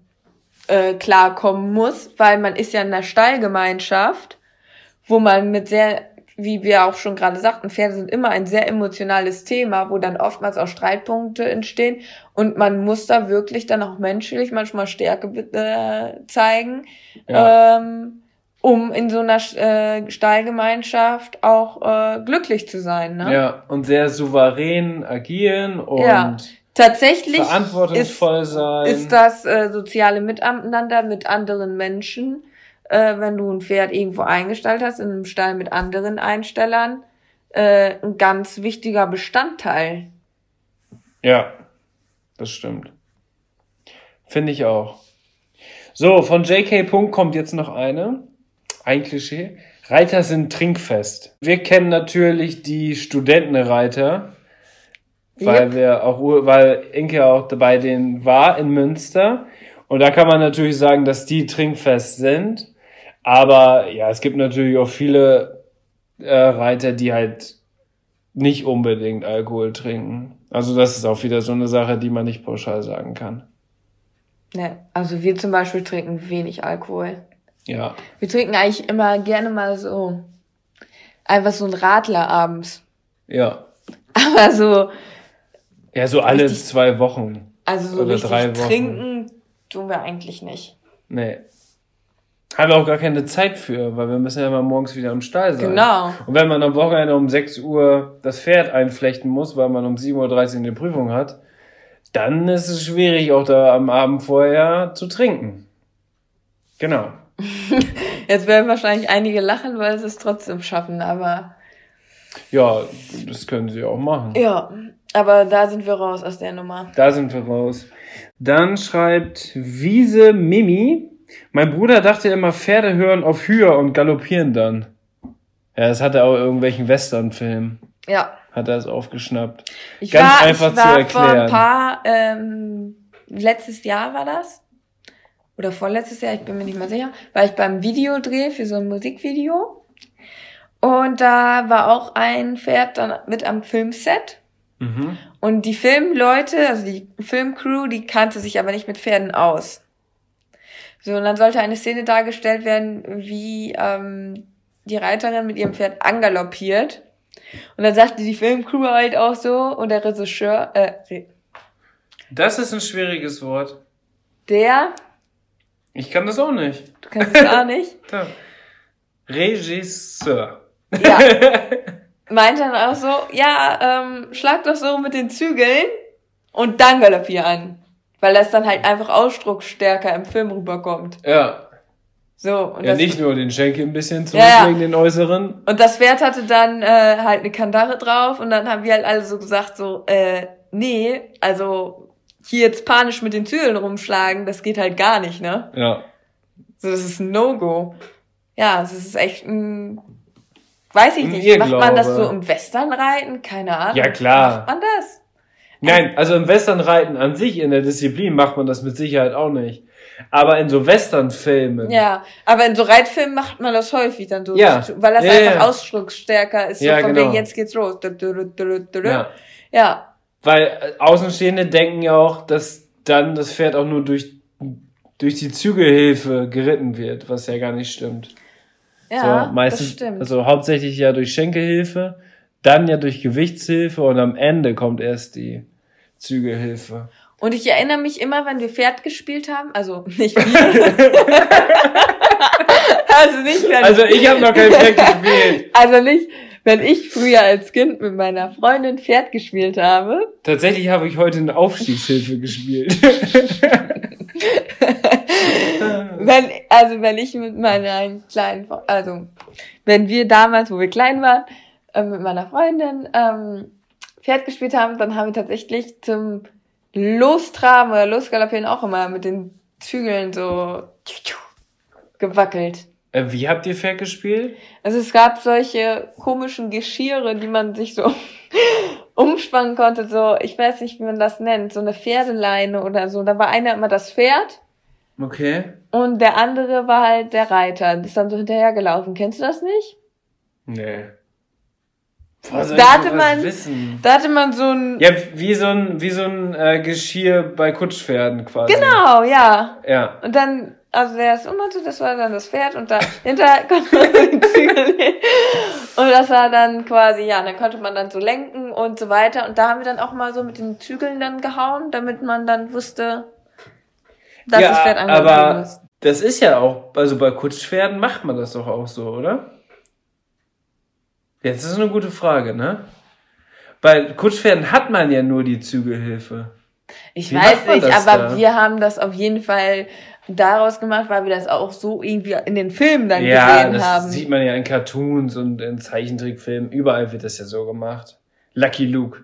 äh, klarkommen muss, weil man ist ja in einer Stallgemeinschaft, wo man mit sehr, wie wir auch schon gerade sagten, Pferde sind immer ein sehr emotionales Thema, wo dann oftmals auch Streitpunkte entstehen und man muss da wirklich dann auch menschlich manchmal Stärke äh, zeigen, Ja. ähm, um in so einer äh, Stallgemeinschaft auch äh, glücklich zu sein. Ne? Ja, und sehr souverän agieren und Ja. Tatsächlich ist, verantwortungsvoll sein. ist das äh, soziale Miteinander mit anderen Menschen, äh, wenn du ein Pferd irgendwo eingestellt hast, in einem Stall mit anderen Einstellern, äh, ein ganz wichtiger Bestandteil. Ja, das stimmt. Finde ich auch. So, von JK. Punkt kommt jetzt noch eine. Ein Klischee. Reiter sind trinkfest. Wir kennen natürlich die Studentenreiter, weil Yep. wir auch, weil Inke auch bei denen war in Münster. Und da kann man natürlich sagen, dass die trinkfest sind. Aber ja, es gibt natürlich auch viele äh, Reiter, die halt nicht unbedingt Alkohol trinken. Also das ist auch wieder so eine Sache, die man nicht pauschal sagen kann. Ne, also wir zum Beispiel trinken wenig Alkohol. Ja, Wir trinken eigentlich immer gerne mal so einfach so ein Radler abends. ja. Aber so, Ja, so alle Richtig- zwei Wochen. also so Oder richtig drei Wochen. trinken tun wir eigentlich nicht. Nee. Haben wir auch gar keine Zeit für, weil wir müssen ja immer morgens wieder im Stall sein. Genau. Und wenn man am Wochenende um 6 Uhr das Pferd einflechten muss, weil man um 7.30 Uhr eine Prüfung hat, dann ist es schwierig, auch da am Abend vorher zu trinken. Genau. Jetzt werden wahrscheinlich einige lachen, weil sie es trotzdem schaffen, aber Ja, das können sie auch machen. ja, aber da sind wir raus aus der Nummer. Da sind wir raus. Dann schreibt Wiese Mimi. Mein Bruder dachte immer, Pferde hören auf Höhe und galoppieren dann. Ja, das hat er auch in irgendwelchen Westernfilmen. Ja, Hat er es aufgeschnappt. ich Ganz war, einfach ich zu war vor erklären. ein paar, ähm, letztes Jahr war das oder vorletztes Jahr, ich bin mir nicht mehr sicher, war ich beim Videodreh für so ein Musikvideo und da war auch ein Pferd dann mit am Filmset Mhm. Und die Filmleute, also die Filmcrew, die kannte sich aber nicht mit Pferden aus. So, und dann sollte eine Szene dargestellt werden, wie ähm, die Reiterin mit ihrem Pferd angaloppiert. Und dann sagte die Filmcrew halt auch so, und der Regisseur, äh, Re- Das ist ein schwieriges Wort. der, Ich kann das auch nicht. du kannst es auch nicht, Da. Regisseur. ja, meinte dann auch so, ja, ähm, schlag doch so mit den Zügeln und dann galoppier an. Weil das dann halt einfach ausdrucksstärker im Film rüberkommt. Ja. So, und Ja, das, nicht nur den Schenkel ein bisschen Ja, ja. zurücklegen, den äußeren. Und das Pferd hatte dann äh, halt eine Kandare drauf und dann haben wir halt alle so gesagt, so, äh, nee, also hier jetzt panisch mit den Zügeln rumschlagen, das geht halt gar nicht, ne? Ja. So, das ist ein No-Go. Ja, das ist echt ein, weiß ich nicht, macht man das so im Westernreiten? Keine Ahnung. Ja, klar. Macht man das? Nein, also im Westernreiten an sich in der Disziplin macht man das mit Sicherheit auch nicht. Aber in so Westernfilmen. Ja, aber in so Reitfilmen macht man das häufig dann so, Ja. weil das Ja, einfach ja. ausdrucksstärker ist, so Ja, von genau. wegen, jetzt geht's los. Ja. Ja. Weil äh, Außenstehende denken ja auch, dass dann das Pferd auch nur durch, durch die Zügelhilfe geritten wird, was ja gar nicht stimmt. ja, so, meistens, das stimmt. also hauptsächlich ja durch Schenkelhilfe, dann ja durch Gewichtshilfe und am Ende kommt erst die Zügelhilfe. Und ich erinnere mich immer, wenn wir Pferd gespielt haben, also nicht wir. also nicht, wenn Also ich habe noch kein Pferd gespielt. also nicht, wenn ich früher als Kind mit meiner Freundin Pferd gespielt habe. Tatsächlich habe ich heute eine Aufstiegshilfe gespielt. Wenn, also wenn ich mit meiner kleinen, also wenn wir damals, wo wir klein waren, äh, mit meiner Freundin ähm, Pferd gespielt haben, dann haben wir tatsächlich zum Lostraben oder Losgaloppieren auch immer mit den Zügeln so gewackelt. Äh, Wie habt ihr Pferd gespielt? Also es gab solche komischen Geschirre, die man sich so umspannen konnte, so, ich weiß nicht, wie man das nennt, so eine Pferdeleine oder so. Da war einer immer das Pferd Okay. und der andere war halt der Reiter. Das ist dann so hinterhergelaufen. Kennst du das nicht? Nee. Boah, Da hatte man- Wissen? Da hatte man so ein. Ja, wie so ein, wie so ein äh, Geschirr bei Kutschpferden quasi. Genau, ja. Ja. Und dann, also der ist so, das war dann das Pferd und dahinter konnte man so den Zügel nehmen. Und das war dann quasi, ja, dann konnte man dann so lenken und so weiter. Und da haben wir dann auch mal so mit den Zügeln dann gehauen, damit man dann wusste, dass ja, das Pferd aber ist. das ist ja auch, also bei Kutschpferden macht man das doch auch so, oder? Jetzt ist eine gute Frage, ne? Bei Kutschpferden hat man ja nur die Zügelhilfe. Ich wie weiß nicht, das aber da? wir haben das auf jeden Fall daraus gemacht, weil wir das auch so irgendwie in den Filmen dann ja, gesehen das haben. sieht man ja in Cartoons und in Zeichentrickfilmen. Überall wird das ja so gemacht. Lucky Luke.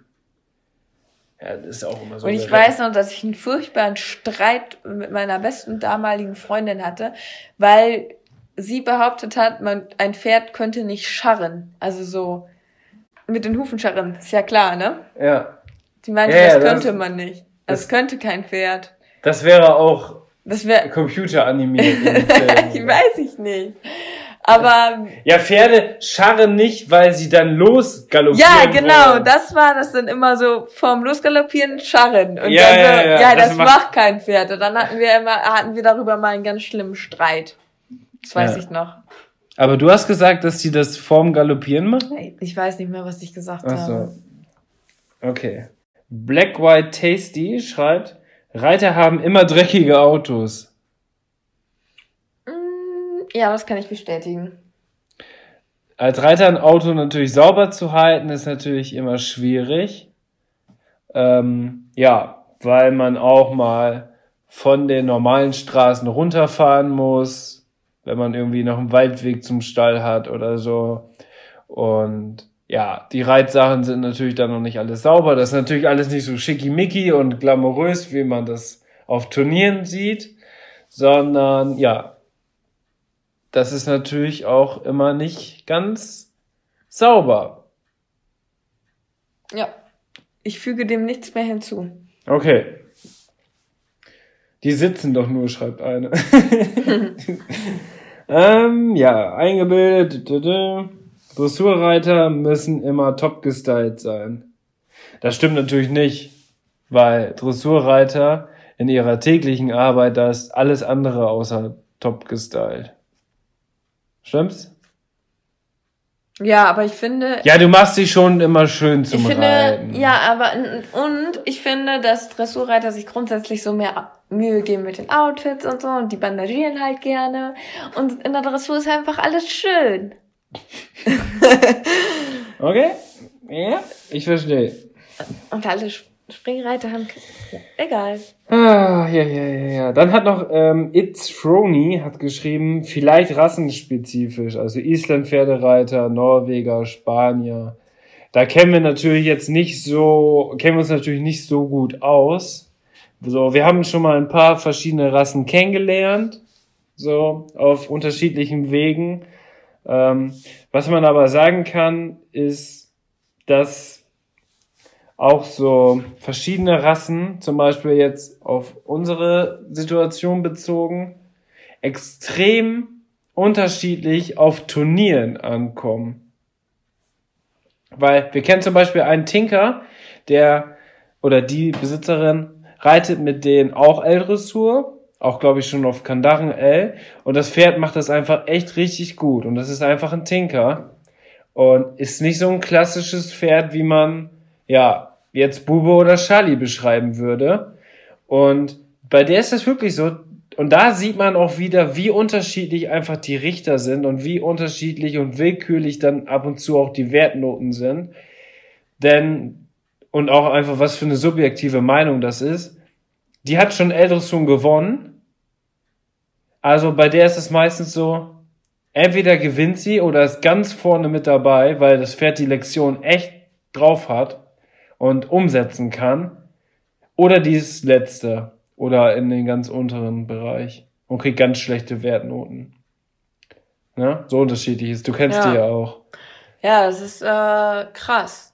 Ja, das ist auch immer so. Und ich weiß noch, dass ich einen furchtbaren Streit mit meiner besten damaligen Freundin hatte, weil sie behauptet hat, man, ein Pferd könnte nicht scharren. Also so mit den Hufen scharren. Ist ja klar, ne? Ja. Sie meinte, Ja, das das- könnte man nicht. Das, das- könnte kein Pferd. Das wäre auch Das wäre, computeranimiert. ich weiß ich nicht. Aber Ja, Pferde scharren nicht, weil sie dann losgaloppieren. ja, genau, wollen. das war das dann immer so vorm Losgaloppieren scharren. Und Ja, dann so, ja, ja, ja, das das, macht- kein Pferd. Und dann hatten wir immer, hatten wir darüber mal einen ganz schlimmen Streit. Das weiß Ja. ich noch. Aber du hast gesagt, dass sie das vorm Galoppieren macht? Ich weiß nicht mehr, was ich gesagt Ach habe. so. Okay. Black White Tasty schreibt, Reiter haben immer dreckige Autos. Mm, Ja, das kann ich bestätigen. Als Reiter ein Auto natürlich sauber zu halten, ist natürlich immer schwierig. Ähm, ja, weil man auch mal von den normalen Straßen runterfahren muss, wenn man irgendwie noch einen Waldweg zum Stall hat oder so. Und ja, die Reitsachen sind natürlich dann noch nicht alles sauber. Das ist natürlich alles nicht so schickimicki und glamourös, wie man das auf Turnieren sieht, sondern ja, das ist natürlich auch immer nicht ganz sauber. Ja. Ich füge dem nichts mehr hinzu. Okay. Die sitzen doch nur, schreibt eine. ähm, ja, eingebildet. Dressurreiter müssen immer top gestylt sein. Das stimmt natürlich nicht, weil Dressurreiter in ihrer täglichen Arbeit das alles andere außer top gestylt. Stimmt's? Ja, aber ich finde, Ja, du machst dich schon immer schön zum ich finde, Reiten. ja, aber und ich finde, dass Dressurreiter sich grundsätzlich so mehr Mühe geben mit den Outfits und so und die bandagieren halt gerne und in der Dressur ist einfach alles schön. Okay? Ja, ich verstehe. Und alle Sp- Springreiter haben ja, egal. Ah, ja, ja, ja, ja. Dann hat noch ähm, It's Frony hat geschrieben, vielleicht rassenspezifisch, also Island-Pferdereiter, Norweger, Spanier. Da kennen wir natürlich jetzt nicht so, kennen wir uns natürlich nicht so gut aus. So, wir haben schon mal ein paar verschiedene Rassen kennengelernt, so auf unterschiedlichen Wegen. Ähm, was man aber sagen kann, ist, dass auch so verschiedene Rassen, zum Beispiel jetzt auf unsere Situation bezogen, extrem unterschiedlich auf Turnieren ankommen. Weil wir kennen zum Beispiel einen Tinker, der oder die Besitzerin reitet mit denen auch L-Dressur, auch glaube ich schon auf Kandaren L und das Pferd macht das einfach echt richtig gut und das ist einfach ein Tinker und ist nicht so ein klassisches Pferd, wie man ja jetzt Bube oder Charlie beschreiben würde. Und bei der ist das wirklich so. Und da sieht man auch wieder, wie unterschiedlich einfach die Richter sind und wie unterschiedlich und willkürlich dann ab und zu auch die Wertnoten sind. Denn, und auch einfach, was für eine subjektive Meinung das ist. Die hat schon Eldressun gewonnen. Also bei der ist es meistens so, entweder gewinnt sie oder ist ganz vorne mit dabei, weil das Pferd die Lektion echt drauf hat und umsetzen kann. Oder die ist letzte oder in den ganz unteren Bereich und kriegt ganz schlechte Wertnoten. Ne? So unterschiedlich ist. Du kennst Ja. die ja auch. Ja, das ist äh, krass.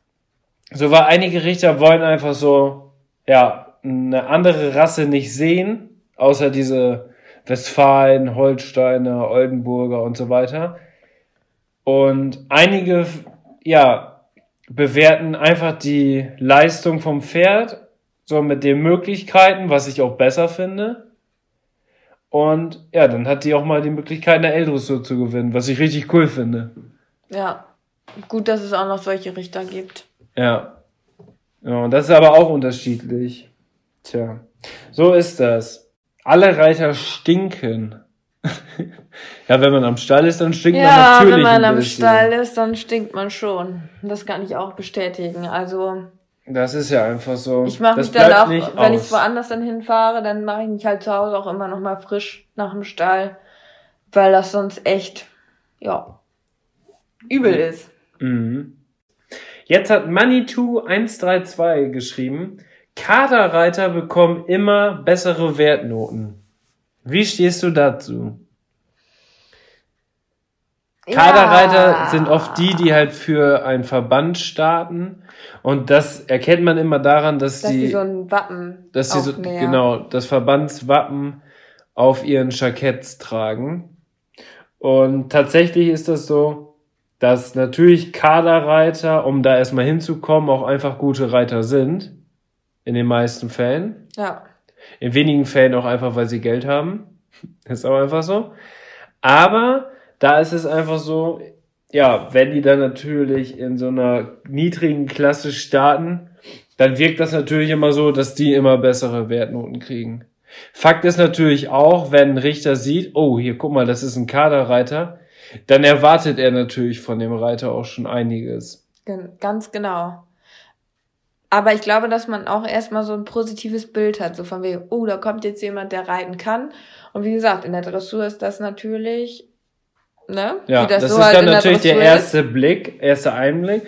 So, weil einige Richter wollen einfach so, ja, eine andere Rasse nicht sehen, außer diese Westfalen, Holsteiner, Oldenburger und so weiter. Und einige, ja, bewerten einfach die Leistung vom Pferd, so mit den Möglichkeiten, was ich auch besser finde. Und ja, dann hat die auch mal die Möglichkeit, eine L-Dressur zu gewinnen, was ich richtig cool finde. Ja. Gut, dass es auch noch solche Richter gibt. Ja. Ja, und das ist aber auch unterschiedlich. Tja, so ist das. Alle Reiter stinken. ja, wenn man am Stall ist, dann stinkt man Ja, natürlich wenn man am. Stall ist, dann stinkt man schon. Das kann ich auch bestätigen. Also Das ist ja einfach so. ich mache mich dann auch, nicht wenn ich aus. woanders dann hinfahre, dann mache ich mich halt zu Hause auch immer noch mal frisch nach dem Stall, weil das sonst echt ja übel ist. Mhm. Jetzt hat Manitou132 geschrieben, Kaderreiter bekommen immer bessere Wertnoten. Wie stehst du dazu? Kaderreiter Ja. sind oft die, die halt für einen Verband starten. Und das erkennt man immer daran, dass, dass die, so ein Wappen dass sie so, genau, das Verbandswappen auf ihren Jacketts tragen. Und tatsächlich ist das so, dass natürlich Kaderreiter, um da erstmal hinzukommen, auch einfach gute Reiter sind. In den meisten Fällen. Ja. In wenigen Fällen auch einfach, weil sie Geld haben. Ist auch einfach so. Aber da ist es einfach so, ja, wenn die dann natürlich in so einer niedrigen Klasse starten, dann wirkt das natürlich immer so, dass die immer bessere Wertnoten kriegen. Fakt ist natürlich auch, wenn ein Richter sieht, oh, hier guck mal, das ist ein Kaderreiter, dann erwartet er natürlich von dem Reiter auch schon einiges. Ganz genau. Aber ich glaube, dass man auch erstmal so ein positives Bild hat, so von wegen, oh, da kommt jetzt jemand, der reiten kann. Und wie gesagt, in der Dressur ist das natürlich, ne? Ja, wie das, so ist halt dann natürlich der Dressur erste Blick, erster Einblick.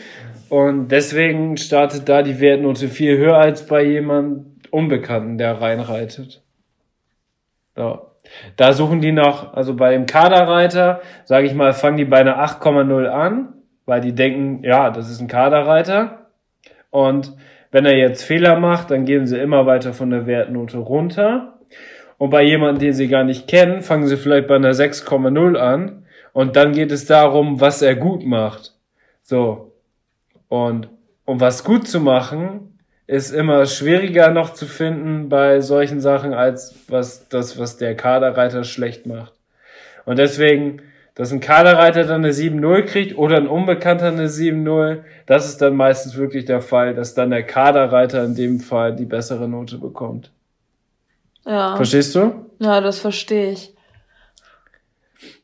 Und deswegen startet da die Wertnote viel höher als bei jemand Unbekannten, der reinreitet. Ja. Da suchen die noch, also bei dem Kaderreiter, sage ich mal, fangen die bei einer 8,0 an, weil die denken, ja, das ist ein Kaderreiter. Und wenn er jetzt Fehler macht, dann gehen sie immer weiter von der Wertnote runter. Und bei jemandem, den sie gar nicht kennen, fangen sie vielleicht bei einer 6,0 an. Und dann geht es darum, was er gut macht. So. Und um was gut zu machen, ist immer schwieriger noch zu finden bei solchen Sachen, als was das, was der Kaderreiter schlecht macht. Und deswegen, dass ein Kaderreiter dann eine 7-0 kriegt oder ein Unbekannter eine 7-0, das ist dann meistens wirklich der Fall, dass dann der Kaderreiter in dem Fall die bessere Note bekommt. Ja. Verstehst du? ja, das verstehe ich.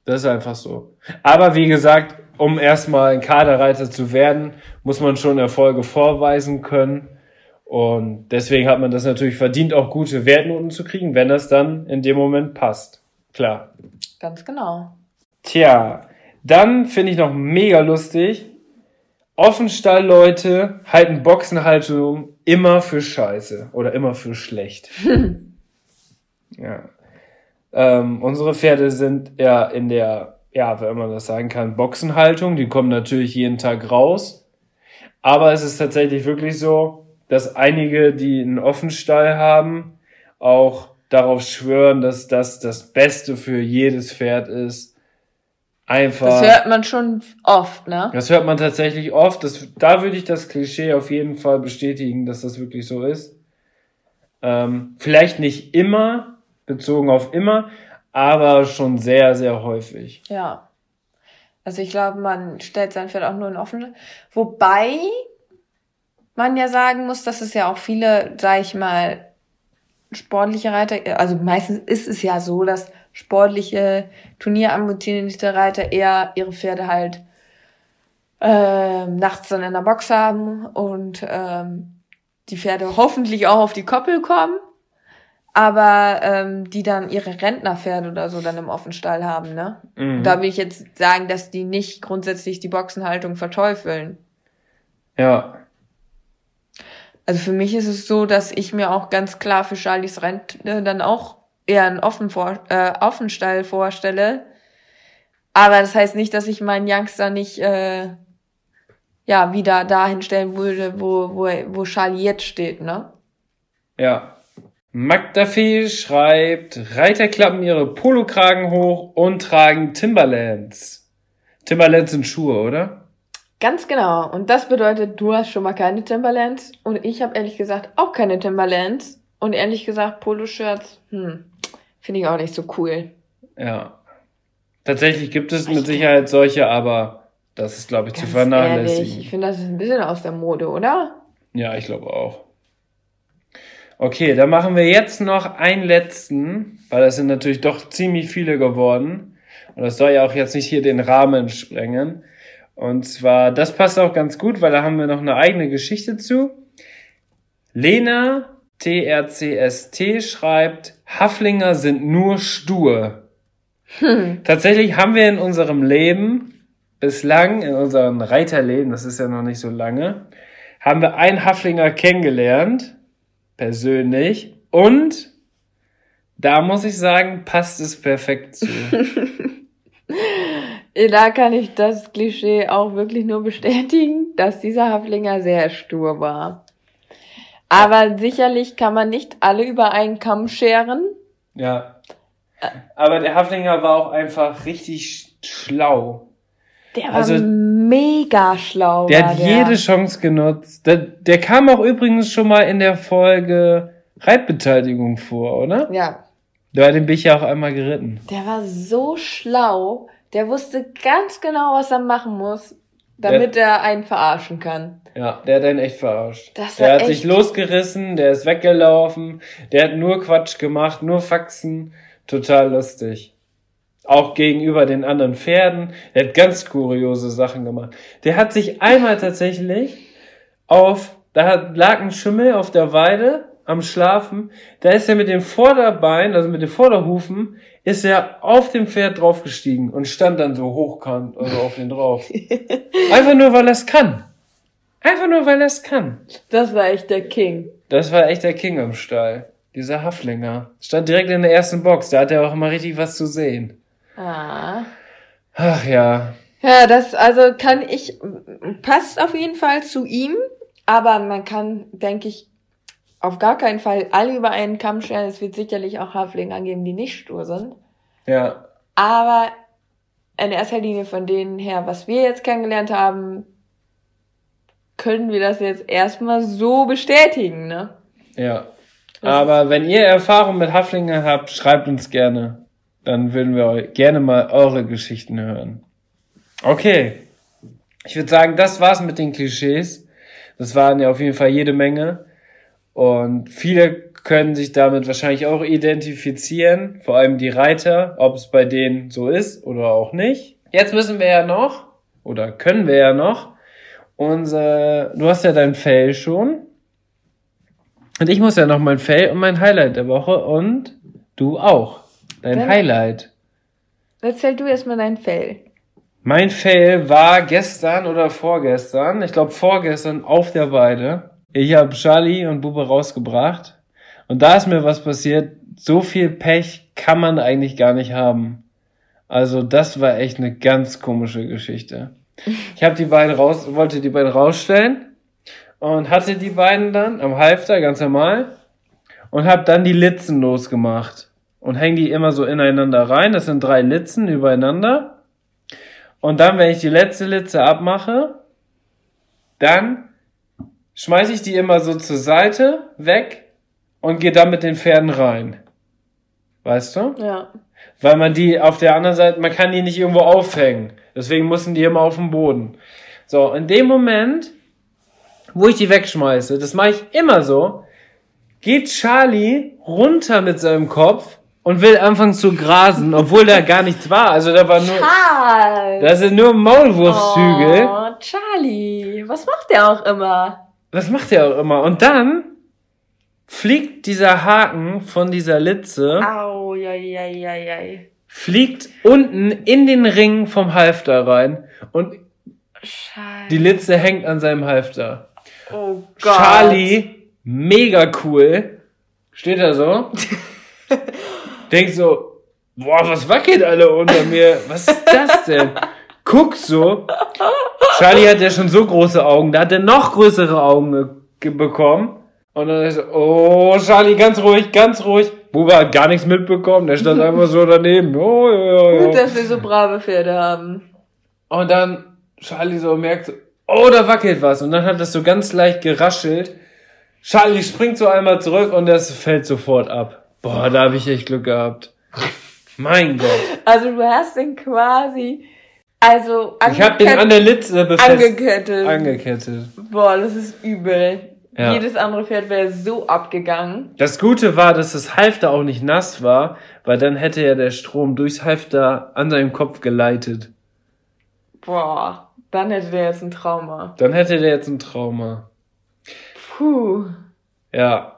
Das ist einfach so. Aber wie gesagt, um erstmal ein Kaderreiter zu werden, muss man schon Erfolge vorweisen können. Und deswegen hat man das natürlich verdient, auch gute Wertnoten zu kriegen, wenn das dann in dem Moment passt. Klar. Ganz genau. Tja, dann finde ich noch mega lustig. Offenstall-Leute halten Boxenhaltung immer für scheiße oder immer für schlecht. ja. Ähm, unsere Pferde sind ja in der, ja, wenn man das sagen kann, Boxenhaltung. Die kommen natürlich jeden Tag raus. Aber es ist tatsächlich wirklich so, dass einige, die einen Offenstall haben, auch darauf schwören, dass das das Beste für jedes Pferd ist. Einfach. Das hört man schon oft, ne? Das hört man tatsächlich oft. Das, da würde ich das Klischee auf jeden Fall bestätigen, dass das wirklich so ist. Ähm, vielleicht nicht immer, bezogen auf immer, aber schon sehr, sehr häufig. Ja. Also ich glaube, man stellt sein Pferd auch nur in offen. Wobei man ja sagen muss, dass es ja auch viele, sag ich mal, sportliche Reiter, also meistens ist es ja so, dass sportliche, turnierambitionierte Reiter eher ihre Pferde halt ähm, nachts dann in der Box haben und ähm, die Pferde hoffentlich auch auf die Koppel kommen, aber ähm, die dann ihre Rentnerpferde oder so dann im Offenstall haben, ne? Mhm. Da will ich jetzt sagen, dass die nicht grundsätzlich die Boxenhaltung verteufeln. Ja, Also für mich ist es so, dass ich mir auch ganz klar für Charlies Rente dann auch eher einen offen vor, äh, Offenstall vorstelle. Aber das heißt nicht, dass ich meinen Youngster nicht äh, ja wieder dahin stellen würde, wo, wo, wo Charlie jetzt steht, ne? ja. Magda Fee schreibt, Reiter klappen ihre Polokragen hoch und tragen Timberlands. Timberlands sind Schuhe, oder? Ganz genau. Und das bedeutet, du hast schon mal keine Timberlands und ich habe ehrlich gesagt auch keine Timberlands. Und ehrlich gesagt, Poloshirts, hm, finde ich auch nicht so cool. Ja. Tatsächlich gibt es Ich mit Sicherheit solche, aber das ist, glaube ich, zu vernachlässigen. ehrlich, ich finde, das ist ein bisschen aus der Mode, oder? Ja, ich glaube auch. Okay, dann machen wir jetzt noch einen letzten, weil das sind natürlich doch ziemlich viele geworden. Und das soll ja auch jetzt nicht hier den Rahmen sprengen. Und zwar, das passt auch ganz gut, weil da haben wir noch eine eigene Geschichte zu. Lena TRCST schreibt, Haflinger sind nur stur. Tatsächlich haben wir in unserem Leben bislang, in unserem Reiterleben, das ist ja noch nicht so lange, haben wir einen Haflinger kennengelernt, persönlich, und da muss ich sagen, passt es perfekt zu. Da kann ich das Klischee auch wirklich nur bestätigen, dass dieser Haflinger sehr stur war. Aber sicherlich kann man nicht alle über einen Kamm scheren. ja. Aber der Haflinger war auch einfach richtig schlau. Der war Also, mega schlau. Der hat der. jede Chance genutzt. Der, der kam auch übrigens schon mal in der Folge Reitbeteiligung vor, oder? Ja, Da den bin ich ja auch einmal geritten. der war so schlau. Der wusste ganz genau, was er machen muss, damit er einen verarschen kann. Ja, der hat einen echt verarscht. Das war der hat echt- sich losgerissen, der ist weggelaufen, der hat nur Quatsch gemacht, nur Faxen. Total lustig. Auch gegenüber den anderen Pferden. Der hat ganz kuriose Sachen gemacht. Der hat sich einmal tatsächlich auf, da lag ein Schimmel auf der Weide am Schlafen. Da ist er mit dem Vorderbein, also mit den Vorderhufen, ist er auf dem Pferd draufgestiegen und stand dann so hochkant, also auf den drauf. Einfach nur, weil er es kann. Einfach nur, weil er es kann. Das war echt der King. Das war echt der King im Stall. Dieser Haflinger. Stand direkt in der ersten Box. Da hat er auch immer richtig was zu sehen. Ah. Ach ja. Ja, das also kann ich passt auf jeden Fall zu ihm, aber man kann, denke ich, auf gar keinen Fall alle über einen Kamm scheren. Es wird sicherlich auch Haflinger geben, die nicht stur sind. Ja. Aber in erster Linie von denen her, was wir jetzt kennengelernt haben, können wir das jetzt erstmal so bestätigen, ne? Ja. Aber wenn ihr Erfahrung mit Haflinger habt, schreibt uns gerne. Dann würden wir gerne mal eure Geschichten hören. Okay. Ich würde sagen, das war's mit den Klischees. Das waren ja auf jeden Fall jede Menge. Und viele können sich damit wahrscheinlich auch identifizieren. Vor allem die Reiter, ob es bei denen so ist oder auch nicht. Jetzt müssen wir ja noch, oder können wir ja noch, unser, du hast ja dein Fell schon. Und ich muss ja noch mein Fell und mein Highlight der Woche und du auch. Dein Dein- Highlight. Erzähl du erstmal dein Fell. Mein Fail war gestern oder vorgestern, ich glaube vorgestern auf der Weide. Ich habe Charlie und Bube rausgebracht und da ist mir was passiert. So viel Pech kann man eigentlich gar nicht haben. Also das war echt eine ganz komische Geschichte. Ich habe die beiden raus, wollte die beiden rausstellen und hatte die beiden dann am Halfter ganz normal und habe dann die Litzen losgemacht und hänge die immer so ineinander rein. Das sind drei Litzen übereinander. Und dann, wenn ich die letzte Litze abmache, dann schmeiße ich die immer so zur Seite weg und gehe dann mit den Pferden rein. Weißt du? Ja. Weil man die auf der anderen Seite, man kann die nicht irgendwo aufhängen. Deswegen müssen die immer auf dem Boden. So, in dem Moment, wo ich die wegschmeiße, das mache ich immer so, geht Charlie runter mit seinem Kopf und will anfangen zu grasen, obwohl da gar nichts war. Also da war nur, Charles! da sind nur Maulwurfshügel. Oh, Charlie, was macht der auch immer? Das macht er auch immer. Und dann fliegt dieser Haken von dieser Litze, Au, ja, ja, ja, ja. Fliegt unten in den Ring vom Halfter rein und Scheiße. die Litze hängt an seinem Halfter. oh Gott. Charlie, mega cool, steht da so, denkt so, boah, was wackelt alle unter mir? Was ist das denn? Guckt so. Charlie hat ja schon so große Augen, da hat er noch größere Augen ge- ge- bekommen. Und dann ist so, oh, Charlie, ganz ruhig, ganz ruhig. Buba hat gar nichts mitbekommen, der stand einfach so daneben. Oh, ja, ja, ja. Gut, dass wir so brave Pferde haben. Und dann Charlie so merkt, so, oh, da wackelt was. Und dann hat das so ganz leicht geraschelt. Charlie springt so einmal zurück und das fällt sofort ab. Boah, da habe ich echt Glück gehabt. Mein Gott. Also du hast den quasi, also Ich habe den an der Litze befestigt. angekettet. angekettet. Boah, das ist übel. Ja. Jedes andere Pferd wäre so abgegangen. Das Gute war, dass das Halfter auch nicht nass war, weil dann hätte ja der Strom durchs Halfter an seinem Kopf geleitet. Boah, dann hätte der jetzt ein Trauma. Dann hätte der jetzt ein Trauma. Puh, Ja.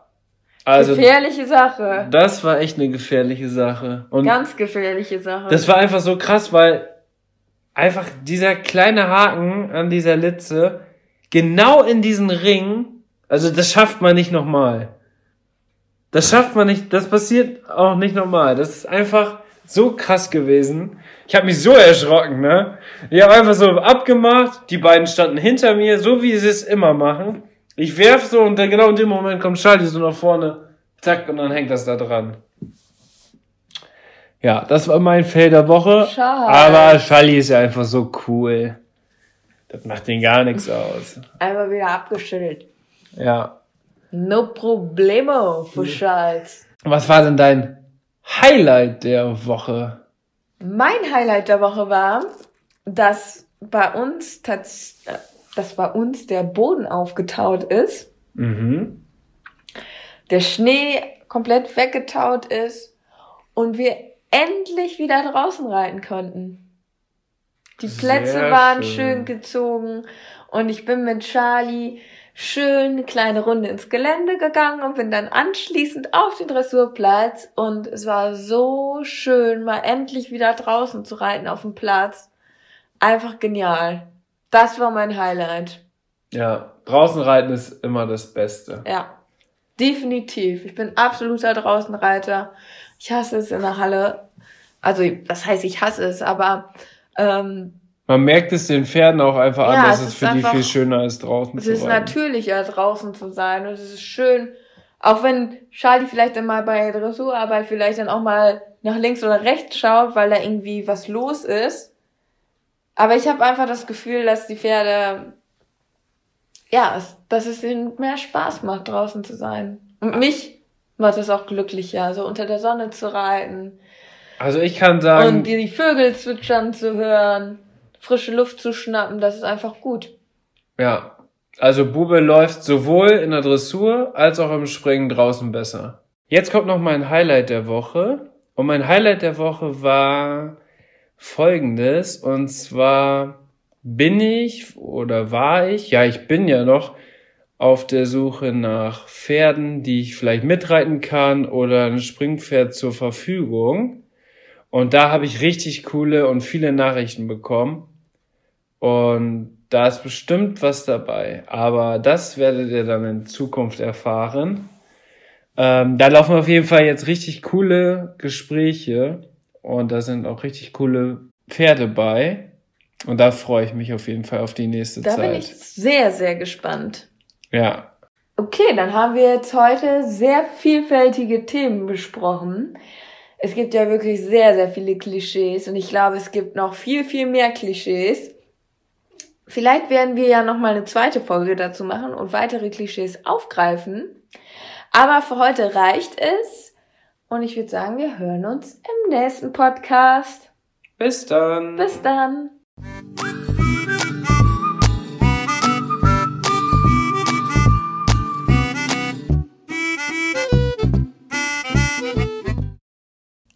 Also, gefährliche Sache. das war echt eine gefährliche Sache. Und Ganz gefährliche Sache. das war einfach so krass, weil einfach dieser kleine Haken an dieser Litze genau in diesen Ring, also das schafft man nicht nochmal. Das schafft man nicht, das passiert auch nicht nochmal. Das ist einfach so krass gewesen. Ich habe mich so erschrocken, ne? Ich habe einfach so abgemacht, die beiden standen hinter mir, so wie sie es immer machen. Ich werf so und dann genau in dem Moment kommt Charlie so nach vorne, zack, und dann hängt das da dran. Ja, das war mein Fail der Woche. Schade. Aber Charlie ist ja einfach so cool. Das macht ihn gar nichts aus. Einmal wieder abgeschüttelt. Ja. No problemo, für Scheiß. Was war denn dein Highlight der Woche? Mein Highlight der Woche war, dass bei uns tats dass bei uns der Boden aufgetaut ist, Mhm. der Schnee komplett weggetaut ist und wir endlich wieder draußen reiten konnten. Die Plätze Sehr waren schön. schön gezogen und ich bin mit Charlie schön eine kleine Runde ins Gelände gegangen und bin dann anschließend auf den Dressurplatz und es war so schön, mal endlich wieder draußen zu reiten auf dem Platz. Einfach genial. Das war mein Highlight. Ja, draußen reiten ist immer das Beste. Ja, definitiv. Ich bin absoluter Draußenreiter. Ich hasse es in der Halle. Also, das heißt, ich hasse es, aber ähm, Man merkt es den Pferden auch einfach Ja, an, dass es es ist für die einfach- viel schöner ist, draußen es zu ist reiten. natürlicher, draußen zu sein. Und es ist schön, auch wenn Charlie vielleicht dann mal bei Dressurarbeit vielleicht dann auch mal nach links oder rechts schaut, weil da irgendwie was los ist. Aber ich habe einfach das Gefühl, dass die Pferde, ja, es, dass es ihnen mehr Spaß macht, draußen zu sein. Und mich macht es auch glücklicher, so unter der Sonne zu reiten. Also ich kann sagen, und die Vögel zwitschern zu hören, frische Luft zu schnappen, das ist einfach gut. ja, also Bube läuft sowohl in der Dressur als auch im Springen draußen besser. Jetzt kommt noch mein Highlight der Woche. Und mein Highlight der Woche war folgendes. Und zwar bin ich oder war ich, ja, ich bin ja noch auf der Suche nach Pferden, die ich vielleicht mitreiten kann oder ein Springpferd zur Verfügung. Und da habe ich richtig coole und viele Nachrichten bekommen. Und da ist bestimmt was dabei. Aber das werdet ihr dann in Zukunft erfahren. Ähm, da laufen auf jeden Fall jetzt richtig coole Gespräche. Und da sind auch richtig coole Pferde bei. Und da freue ich mich auf jeden Fall auf die nächste Da Zeit. bin ich sehr, sehr gespannt. Ja. Okay, dann haben wir jetzt heute sehr vielfältige Themen besprochen. Es gibt ja wirklich sehr, sehr viele Klischees und ich glaube, es gibt noch viel, viel mehr Klischees. Vielleicht werden wir ja noch mal eine zweite Folge dazu machen und weitere Klischees aufgreifen. Aber für heute reicht es und ich würde sagen, wir hören uns im nächsten Podcast. Bis dann. Bis dann.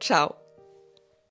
ciao.